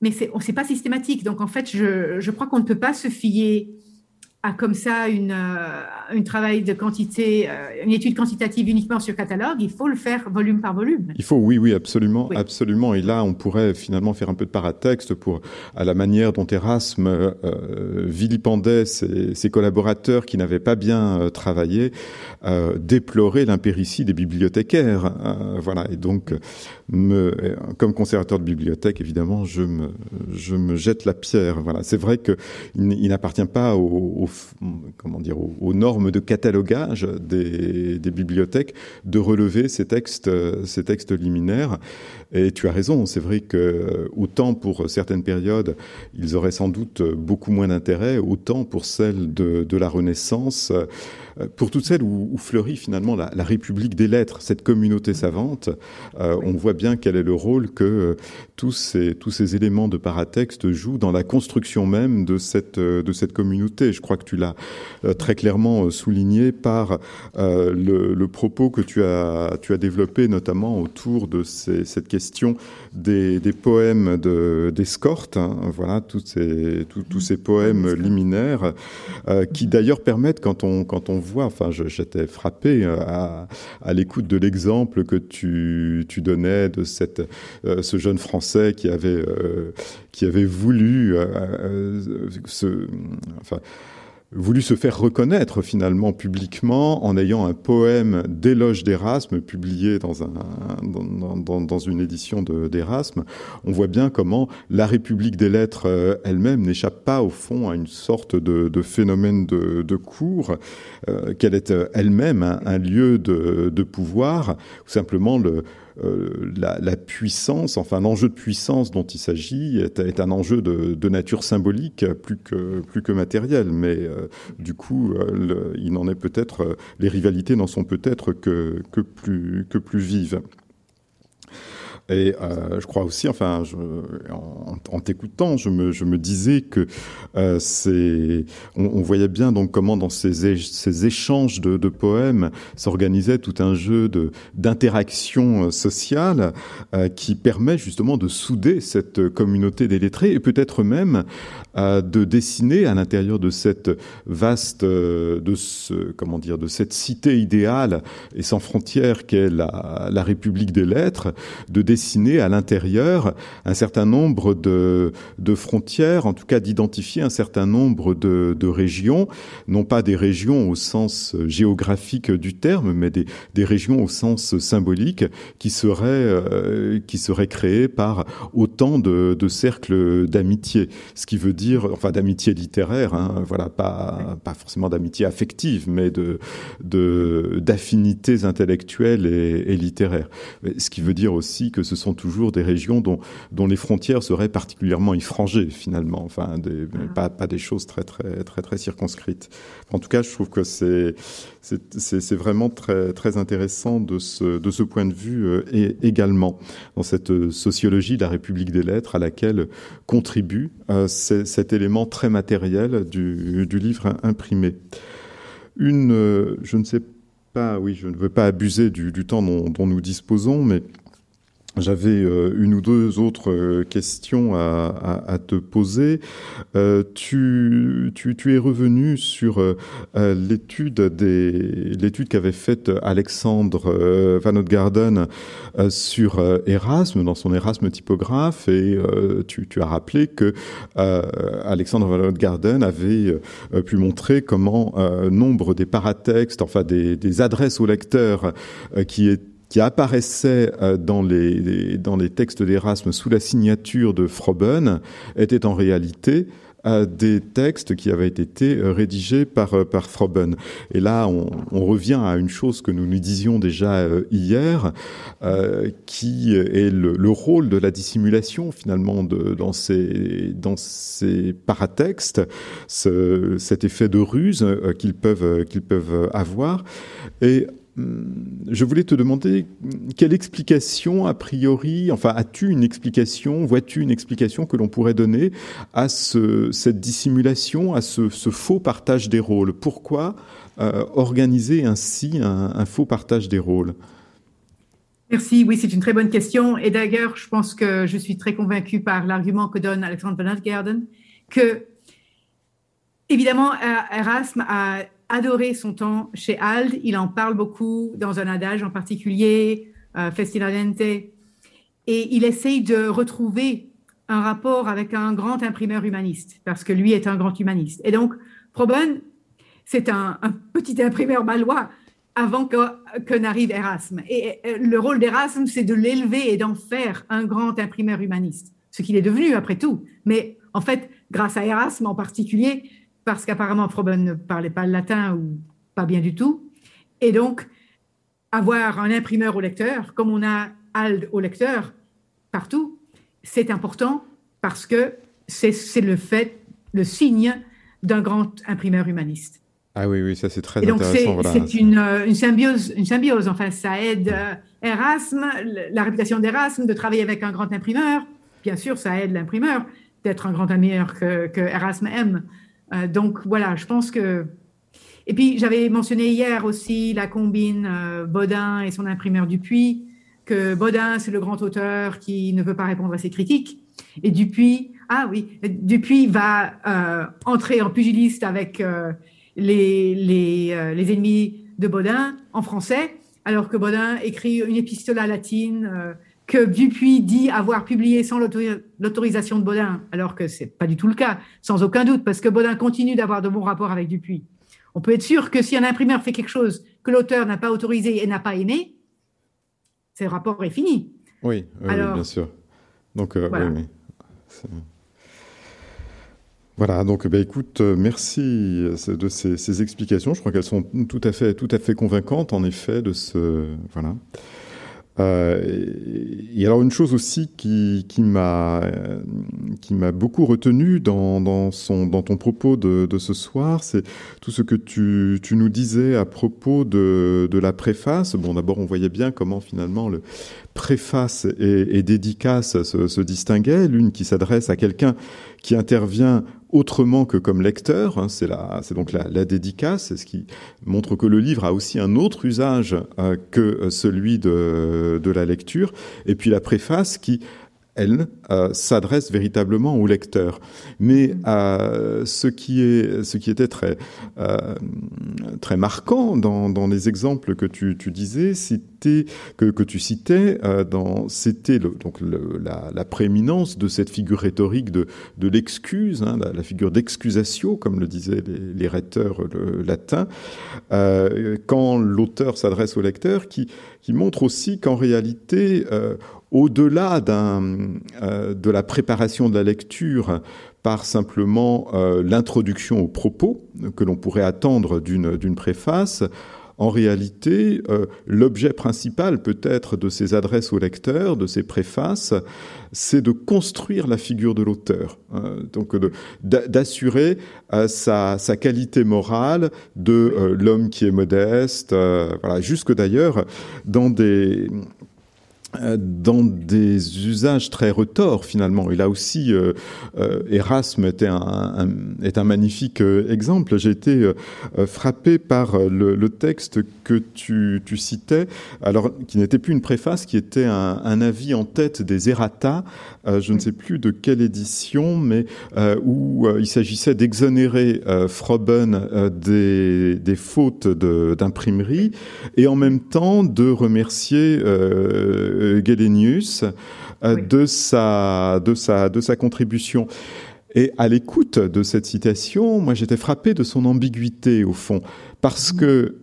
mais c'est c'est pas systématique. Donc en fait, je, je crois qu'on ne peut pas se fier comme ça une, euh, travail de quantité, euh, une étude quantitative uniquement sur catalogue, il faut le faire volume par volume. Il faut, oui, oui, absolument, oui. absolument. Et là, on pourrait finalement faire un peu de paratexte pour, à la manière dont Erasme euh, vilipendait ses, ses, collaborateurs qui n'avaient pas bien euh, travaillé, euh, déplorer l'impéritie des bibliothécaires. Euh, voilà. Et donc, me, comme conservateur de bibliothèque, évidemment, je me, je me jette la pierre. Voilà. C'est vrai qu'il il n'appartient pas au, au comment dire, aux, normes de catalogage des, bibliothèques de relever ces textes, ces textes liminaires. Et tu as raison, c'est vrai que autant pour certaines périodes, ils auraient sans doute beaucoup moins d'intérêt, autant pour celles de, de la Renaissance, pour toutes celles où, où fleurit finalement la, la, République des lettres, cette communauté savante, euh, on voit bien quel est le rôle que euh, tous, ces, tous ces éléments de paratexte jouent dans la construction même de cette, de cette communauté. Je crois que tu l'as très clairement souligné par le, propos que tu as, tu as développé notamment autour de cette question des, poèmes d'escorte, hein, voilà, tous ces, tous ces poèmes liminaires qui d'ailleurs permettent, quand on, quand on enfin j'étais frappé à, à l'écoute de l'exemple que tu, donnais de cette, ce jeune Français qui avait, euh, voulu euh, euh, voulu se faire reconnaître finalement publiquement en ayant un poème d'éloge d'Erasme publié dans, un, dans, dans, une édition d'Erasme, on voit bien comment la République des lettres elle-même n'échappe pas au fond à une sorte de, de phénomène de, de cours, qu'elle est elle-même un, un, lieu de pouvoir, ou simplement le, euh, la, puissance, enfin l'enjeu de puissance dont il s'agit est, un enjeu de, nature symbolique plus que, matériel. Mais euh, du coup, euh, il n'en est peut-être, les rivalités n'en sont peut-être plus, que plus vives. Et euh, je crois aussi, enfin, je, en, en t'écoutant, je me, je me disais que euh, c'est, on, on, voyait bien donc comment dans ces, ces échanges de, de poèmes s'organisait tout un jeu de d'interaction euh, sociale euh, qui permet justement de souder cette communauté des lettrés et peut-être même euh, de dessiner à l'intérieur de cette vaste, de ce, comment dire, de cette cité idéale et sans frontières qu'est la, la République des lettres, de dessiner à l'intérieur un certain nombre de, de, frontières, en tout cas d'identifier un certain nombre de, régions, non pas des régions au sens géographique du terme, mais des, des régions au sens symbolique qui seraient, euh, qui seraient créées par autant de, de cercles d'amitié, ce qui veut dire, enfin d'amitié littéraire, hein, voilà, pas, pas forcément d'amitié affective, mais de d'affinités intellectuelles et, et littéraires. Ce qui veut dire aussi que ce sont toujours des régions dont, dont les frontières seraient particulièrement effrangées finalement, enfin des, ah. pas, pas des choses très très très très circonscrites. En tout cas, je trouve que c'est c'est vraiment très très intéressant de ce de ce point de vue euh, et également dans cette euh, sociologie de la République des lettres à laquelle contribue euh, cet élément très matériel du, du livre imprimé. Une, euh, je ne sais pas, oui, je ne veux pas abuser du, du temps dont, dont nous disposons, mais j'avais euh, une ou deux autres euh, questions à, à, à te poser. Euh, tu, tu, tu, es revenu sur euh, l'étude des l'étude qu'avait faite Alexandre Van Garden sur Erasme dans son Erasme typographe et tu, tu, as rappelé que Alexandre Van Garden avait pu montrer comment nombre des paratextes, enfin des, des adresses aux lecteurs qui étaient qui apparaissaient euh, dans les, dans les textes d'Erasme sous la signature de Froben étaient en réalité euh, des textes qui avaient été euh, rédigés par, par Froben. Et là, on, revient à une chose que nous nous disions déjà hier, qui est le, le, rôle de la dissimulation finalement dans, ces, dans ces paratextes, ce, cet effet de ruse qu'ils peuvent, qu'ils peuvent avoir. Et je voulais te demander quelle explication, a priori, enfin, as-tu une explication, vois-tu une explication que l'on pourrait donner à ce, cette dissimulation, à ce, faux partage des rôles? Pourquoi euh, organiser ainsi un, faux partage des rôles? Merci, oui, c'est une très bonne question. Et d'ailleurs, je pense que je suis très convaincue par l'argument que donne Alexandre Van Garden, que, évidemment, Erasme a adoré son temps chez Ald. Il en parle beaucoup dans un adage en particulier, euh, Festinadente. Et il essaye de retrouver un rapport avec un grand imprimeur humaniste, parce que lui est un grand humaniste. Et donc, Proben, c'est un, petit imprimeur balois avant que, que n'arrive Erasme. Et le rôle d'Erasme, c'est de l'élever et d'en faire un grand imprimeur humaniste, ce qu'il est devenu après tout. Mais en fait, grâce à Erasme en particulier, parce qu'apparemment Froben ne parlait pas le latin ou pas bien du tout. Et donc, avoir un imprimeur au lecteur, comme on a ALD au lecteur partout, c'est important parce que c'est le fait, le signe d'un grand imprimeur humaniste. Ah oui, oui, ça c'est très Et donc intéressant. C'est voilà. une, euh, une, symbiose, une symbiose, enfin ça aide euh, Erasme, la réputation d'Erasme, de travailler avec un grand imprimeur. Bien sûr, ça aide l'imprimeur d'être un grand imprimeur que, que Erasme aime donc voilà, je pense que. Et puis j'avais mentionné hier aussi la combine Baudin et son imprimeur Dupuis, que Baudin c'est le grand auteur qui ne veut pas répondre à ses critiques, et Dupuis, ah oui, Dupuis va entrer en pugiliste avec les, les, les ennemis de Baudin en français, alors que Baudin écrit une épistola latine euh, que Dupuis dit avoir publié sans l'autorisation de Baudin, alors que c'est pas du tout le cas, sans aucun doute, parce que Baudin continue d'avoir de bons rapports avec Dupuis. On peut être sûr que si un imprimeur fait quelque chose que l'auteur n'a pas autorisé et n'a pas aimé, ce rapport est fini. Oui, bien sûr. Donc, euh, oui, voilà, donc bah, écoute, euh, merci euh, de ces, explications. Je crois qu'elles sont tout à fait, tout à fait convaincantes, en effet, de ce voilà. Euh, et, alors une chose aussi qui, m'a qui m'a beaucoup retenu dans, dans son dans ton propos de, de ce soir, c'est tout ce que tu, tu nous disais à propos de, de la préface. Bon, d'abord on voyait bien comment finalement le préface et, et dédicace se, se distinguaient. L'une qui s'adresse à quelqu'un qui intervient autrement que comme lecteur. Hein, c'est c'est donc la, la dédicace, ce qui montre que le livre a aussi un autre usage euh, que celui de, de la lecture. Et puis la préface qui elle, euh, s'adresse véritablement au lecteur. Mais mm. euh, ce, qui est, ce qui était très, euh, très marquant dans, dans les exemples que tu, tu disais, c'était que, que tu citais, c'était donc le, la, la, prééminence de cette figure rhétorique de, de l'excuse, hein, la, la, figure d'excusatio, comme le disaient les, les rhéteurs le, latins, quand l'auteur s'adresse au lecteur, qui, qui montre aussi qu'en réalité, au-delà euh, de la préparation de la lecture par simplement euh, l'introduction aux propos que l'on pourrait attendre d'une préface, en réalité, euh, l'objet principal peut-être de ces adresses au lecteur, de ces préfaces, c'est de construire la figure de l'auteur, hein, donc d'assurer sa, qualité morale de l'homme qui est modeste, jusque d'ailleurs dans des dans des usages très retors finalement. Et là aussi, euh, euh, Erasme était un, est un magnifique euh, exemple. J'ai été euh, frappé par le, texte que tu, tu, citais, alors qui n'était plus une préface, qui était un, un avis en tête des errata, je ne sais plus de quelle édition, mais où il s'agissait d'exonérer Froben des, des, fautes d'imprimerie et en même temps de remercier euh, Gelenius euh, de, sa, de, sa, de sa contribution. Et à l'écoute de cette citation, moi j'étais frappé de son ambiguïté au fond, parce mmh. que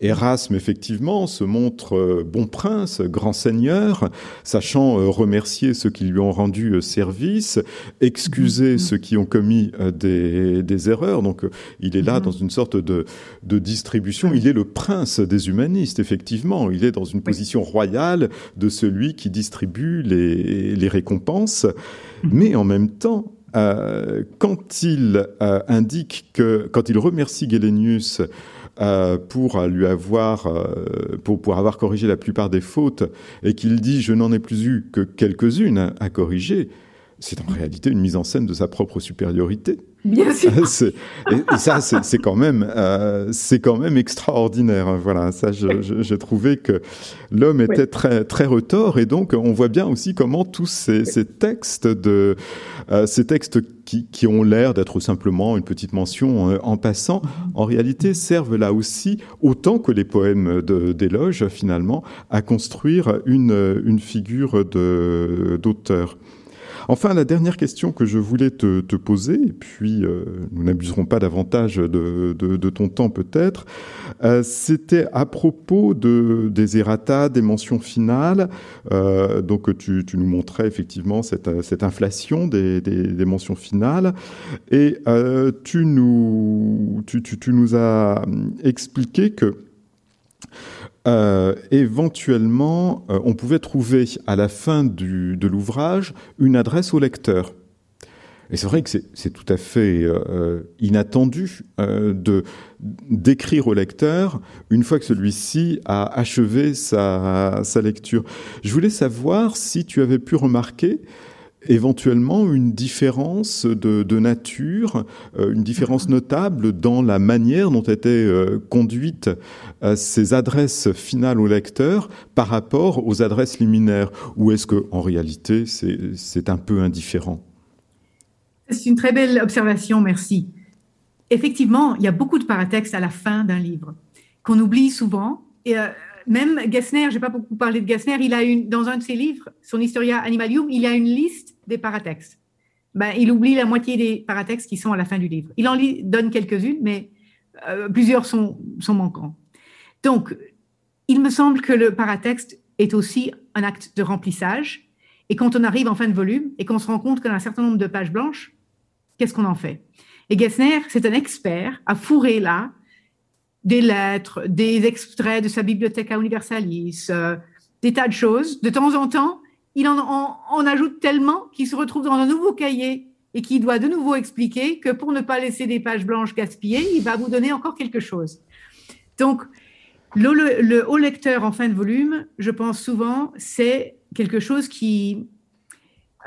Erasme, effectivement, se montre euh, bon prince, grand seigneur, sachant euh, remercier ceux qui lui ont rendu euh, service, excuser mm-hmm. ceux qui ont commis des, des erreurs. Donc, il est là mm-hmm. dans une sorte de, de distribution. Il est le prince des humanistes, effectivement. Il est dans une position royale de celui qui distribue les, les récompenses. Mm-hmm. Mais en même temps, euh, quand il euh, indique que, quand il remercie Gelenius euh, pour lui avoir euh, pour, pour avoir corrigé la plupart des fautes et qu'il dit je n'en ai plus eu que quelques-unes à corriger, c'est en réalité une mise en scène de sa propre supériorité. Bien sûr. et, ça, c'est quand même, euh, c'est quand même extraordinaire. Hein, voilà, ça, j'ai trouvé que l'homme était très très retors et donc on voit bien aussi comment tous ces, ces textes de euh, ces textes qui, qui ont l'air d'être simplement une petite mention euh, en passant, en réalité servent là aussi autant que les poèmes d'éloge finalement à construire une une figure de d'auteur. Enfin, la dernière question que je voulais te, poser, et puis euh, nous n'abuserons pas davantage de, ton temps peut-être, euh, c'était à propos de, des errata, des mentions finales. Euh, donc tu, nous montrais effectivement cette, inflation des, mentions finales, et tu nous as expliqué que euh, éventuellement, euh, on pouvait trouver à la fin du, de l'ouvrage une adresse au lecteur. Et c'est vrai que c'est tout à fait euh, inattendu euh, de d'écrire au lecteur une fois que celui-ci a achevé sa, sa lecture. Je voulais savoir si tu avais pu remarquer éventuellement une différence de, nature, euh, une différence notable dans la manière dont étaient euh, conduites euh, ces adresses finales au lecteur par rapport aux adresses liminaires Ou est-ce que, en réalité, c'est un peu indifférent? C'est une très belle observation, merci. Effectivement, il y a beaucoup de paratextes à la fin d'un livre qu'on oublie souvent. Et, même Gessner, je n'ai pas beaucoup parlé de Gessner, il a une, dans un de ses livres, son Historia Animalium, il a une liste des paratextes. Ben, il oublie la moitié des paratextes qui sont à la fin du livre. Il en donne quelques-unes, mais euh, plusieurs sont, sont manquants. Donc, il me semble que le paratexte est aussi un acte de remplissage. Et quand on arrive en fin de volume et qu'on se rend compte qu'on a un certain nombre de pages blanches, qu'est-ce qu'on en fait? Et Gessner, c'est un expert à fourrer là des lettres, des extraits de sa bibliothèque Universalis, euh, des tas de choses. De temps en temps, il en, ajoute tellement qu'il se retrouve dans un nouveau cahier et qu'il doit de nouveau expliquer que pour ne pas laisser des pages blanches gaspillées, il va vous donner encore quelque chose. Donc, le, haut lecteur en fin de volume, je pense souvent, c'est quelque chose qui,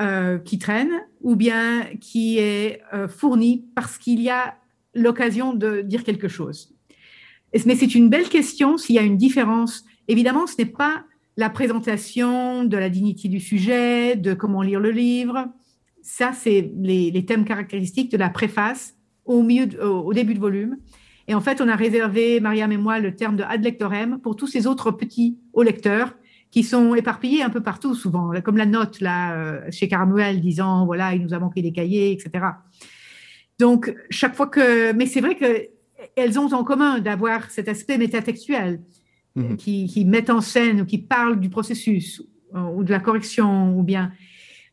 euh, traîne ou bien qui est euh, fourni parce qu'il y a l'occasion de dire quelque chose. Mais c'est une belle question s'il y a une différence. Évidemment, ce n'est pas la présentation de la dignité du sujet, de comment lire le livre. Ça, c'est les, thèmes caractéristiques de la préface au, milieu au, début de volume. Et en fait, on a réservé, Mariam et moi, le terme de ad lectorem pour tous ces autres petits hauts lecteurs qui sont éparpillés un peu partout souvent, comme la note là euh, chez Caramuel disant voilà il nous a manqué des cahiers, etc. Donc chaque fois que, mais c'est vrai que elles ont en commun d'avoir cet aspect métatextuel mhm. qui, qui, met en scène ou qui parle du processus euh, ou de la correction ou bien.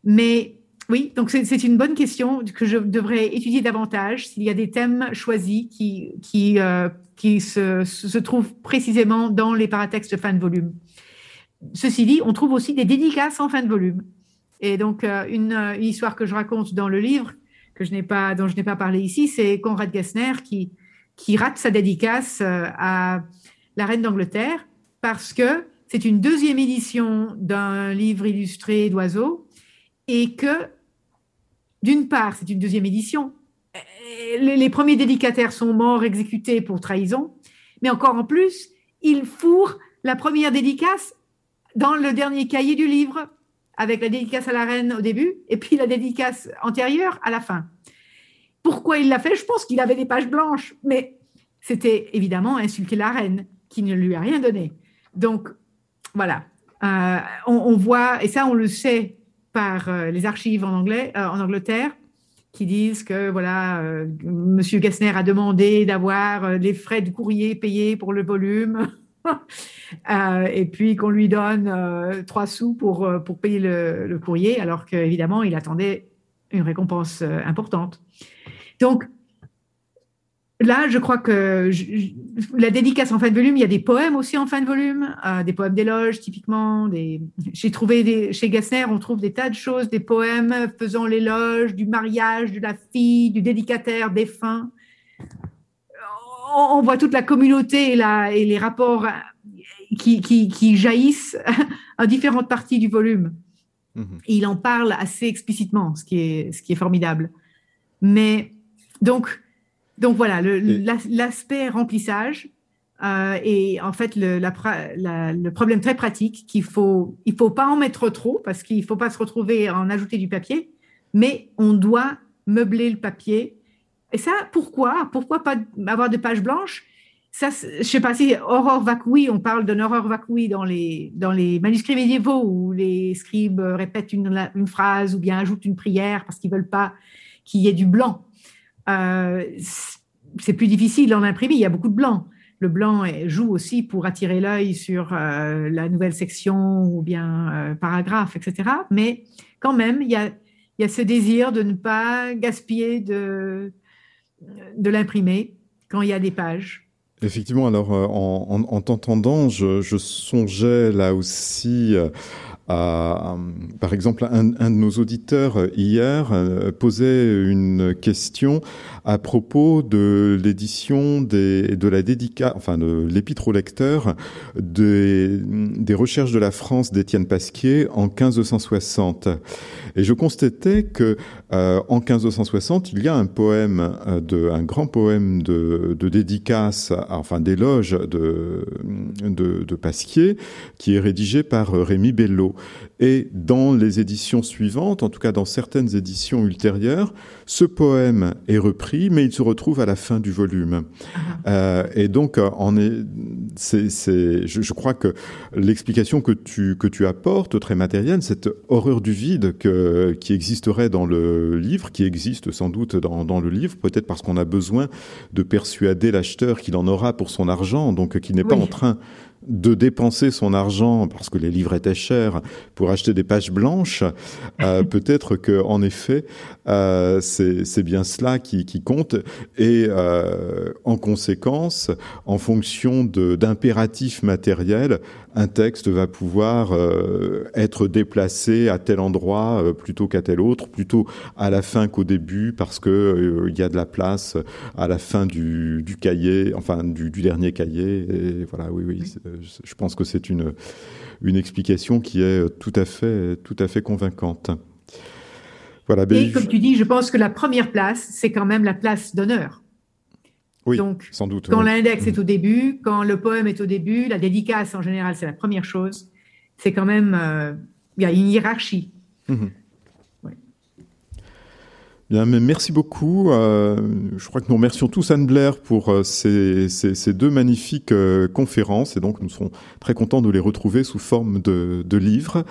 Mais oui, donc c'est une bonne question que je devrais étudier davantage s'il y a des thèmes choisis qui, qui, euh, qui se, se, trouvent précisément dans les paratextes de fin de volume. Ceci dit, on trouve aussi des dédicaces en fin de volume. Et donc, euh, une, une, histoire que je raconte dans le livre, que je n'ai pas, dont je n'ai pas parlé ici, c'est Conrad Gessner qui, qui rate sa dédicace euh, à la reine d'Angleterre parce que c'est une deuxième édition d'un livre illustré d'oiseaux et que, d'une part, c'est une deuxième édition. Euh, les, premiers dédicataires sont morts, exécutés pour trahison, mais encore en plus, il fourre la première dédicace dans le dernier cahier du livre, avec la dédicace à la reine au début et puis la dédicace antérieure à la fin. Pourquoi il l'a fait Je pense qu'il avait des pages blanches, mais c'était évidemment insulter la reine qui ne lui a rien donné. Donc voilà, euh, on, voit, et ça on le sait par euh, les archives en anglais, euh, en Angleterre, qui disent que voilà, Monsieur a demandé d'avoir les frais de courrier payés pour le volume. et puis qu'on lui donne trois sous pour, pour payer le courrier, alors qu'évidemment, il attendait une récompense importante. Donc, là, je crois que la dédicace en fin de volume, il y a des poèmes aussi en fin de volume, euh, des poèmes d'éloge typiquement. J'ai trouvé des... chez Gessner, on trouve des tas de choses, des poèmes faisant l'éloge du mariage de la fille, du dédicataire défunt. On, voit toute la communauté et, et les rapports qui, jaillissent à différentes parties du volume. Mmh il en parle assez explicitement, ce qui est, ce qui est formidable. Mais donc, donc voilà, l'aspect remplissage euh, et en fait le, le, problème très pratique qu'il faut, il faut pas en mettre trop parce qu'il faut pas se retrouver à en ajouter du papier, mais on doit meubler le papier. Et ça, pourquoi? Pourquoi pas avoir de pages blanches? Ça, je sais pas si horreur vacui, on parle d'une horreur vacui dans les, dans les manuscrits médiévaux où les scribes répètent une, une phrase ou bien ajoutent une prière parce qu'ils veulent pas qu'il y ait du blanc. Euh, c'est plus difficile en imprimé, il y a beaucoup de blanc. Le blanc joue aussi pour attirer l'œil sur euh, la nouvelle section ou bien euh, paragraphe, etc. Mais quand même, il y a, ce désir de ne pas gaspiller de, l'imprimer quand il y a des pages. Effectivement, alors en, en, t'entendant, je, songeais là aussi par exemple, un, de nos auditeurs hier posait une question à propos de l'édition de la dédicace, enfin de l'épître au lecteur des, des recherches de la France d'Étienne Pasquier en 1560. Et je constatais que euh, en 1560, il y a un poème, euh, de, un grand poème de, dédicace, enfin d'éloge de, Pasquier, qui est rédigé par Rémi Bello. Et dans les éditions suivantes, en tout cas dans certaines éditions ultérieures, ce poème est repris, mais il se retrouve à la fin du volume. Ah. Euh, et donc, on est, c'est, c'est, je, je, crois que l'explication que tu que tu apportes, très matérielle, cette horreur du vide que qui existerait dans le livre, qui existe sans doute dans, dans le livre, peut-être parce qu'on a besoin de persuader l'acheteur qu'il en aura pour son argent, donc qu'il n'est pas en train de dépenser son argent parce que les livres étaient chers pour acheter des pages blanches, euh, peut-être que en effet euh, c'est bien cela qui, qui compte. Et euh, en conséquence, en fonction d'impératifs matériels, un texte va pouvoir euh, être déplacé à tel endroit euh, plutôt qu'à tel autre, plutôt à la fin qu'au début parce que euh, il y a de la place à la fin du, du cahier, enfin du, du, dernier cahier. Et voilà, oui, oui, je pense que c'est une une explication qui est tout à fait tout à fait convaincante. Voilà. Ben, et comme tu dis, je pense que la première place, c'est quand même la place d'honneur. Oui, Donc, sans doute. Quand l'index est au début, quand le poème est au début, la dédicace en général, c'est la première chose. C'est quand même, euh, il y a une hiérarchie. Mhm. Bien, mais merci beaucoup. Euh, je crois que nous remercions tous Anne Blair pour euh, ces, ces, ces, deux magnifiques euh, conférences et donc nous serons très contents de les retrouver sous forme de, de livres.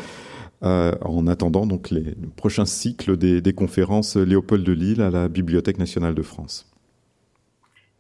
En attendant donc les prochains cycles des, des conférences Léopold de Lille à la Bibliothèque nationale de France.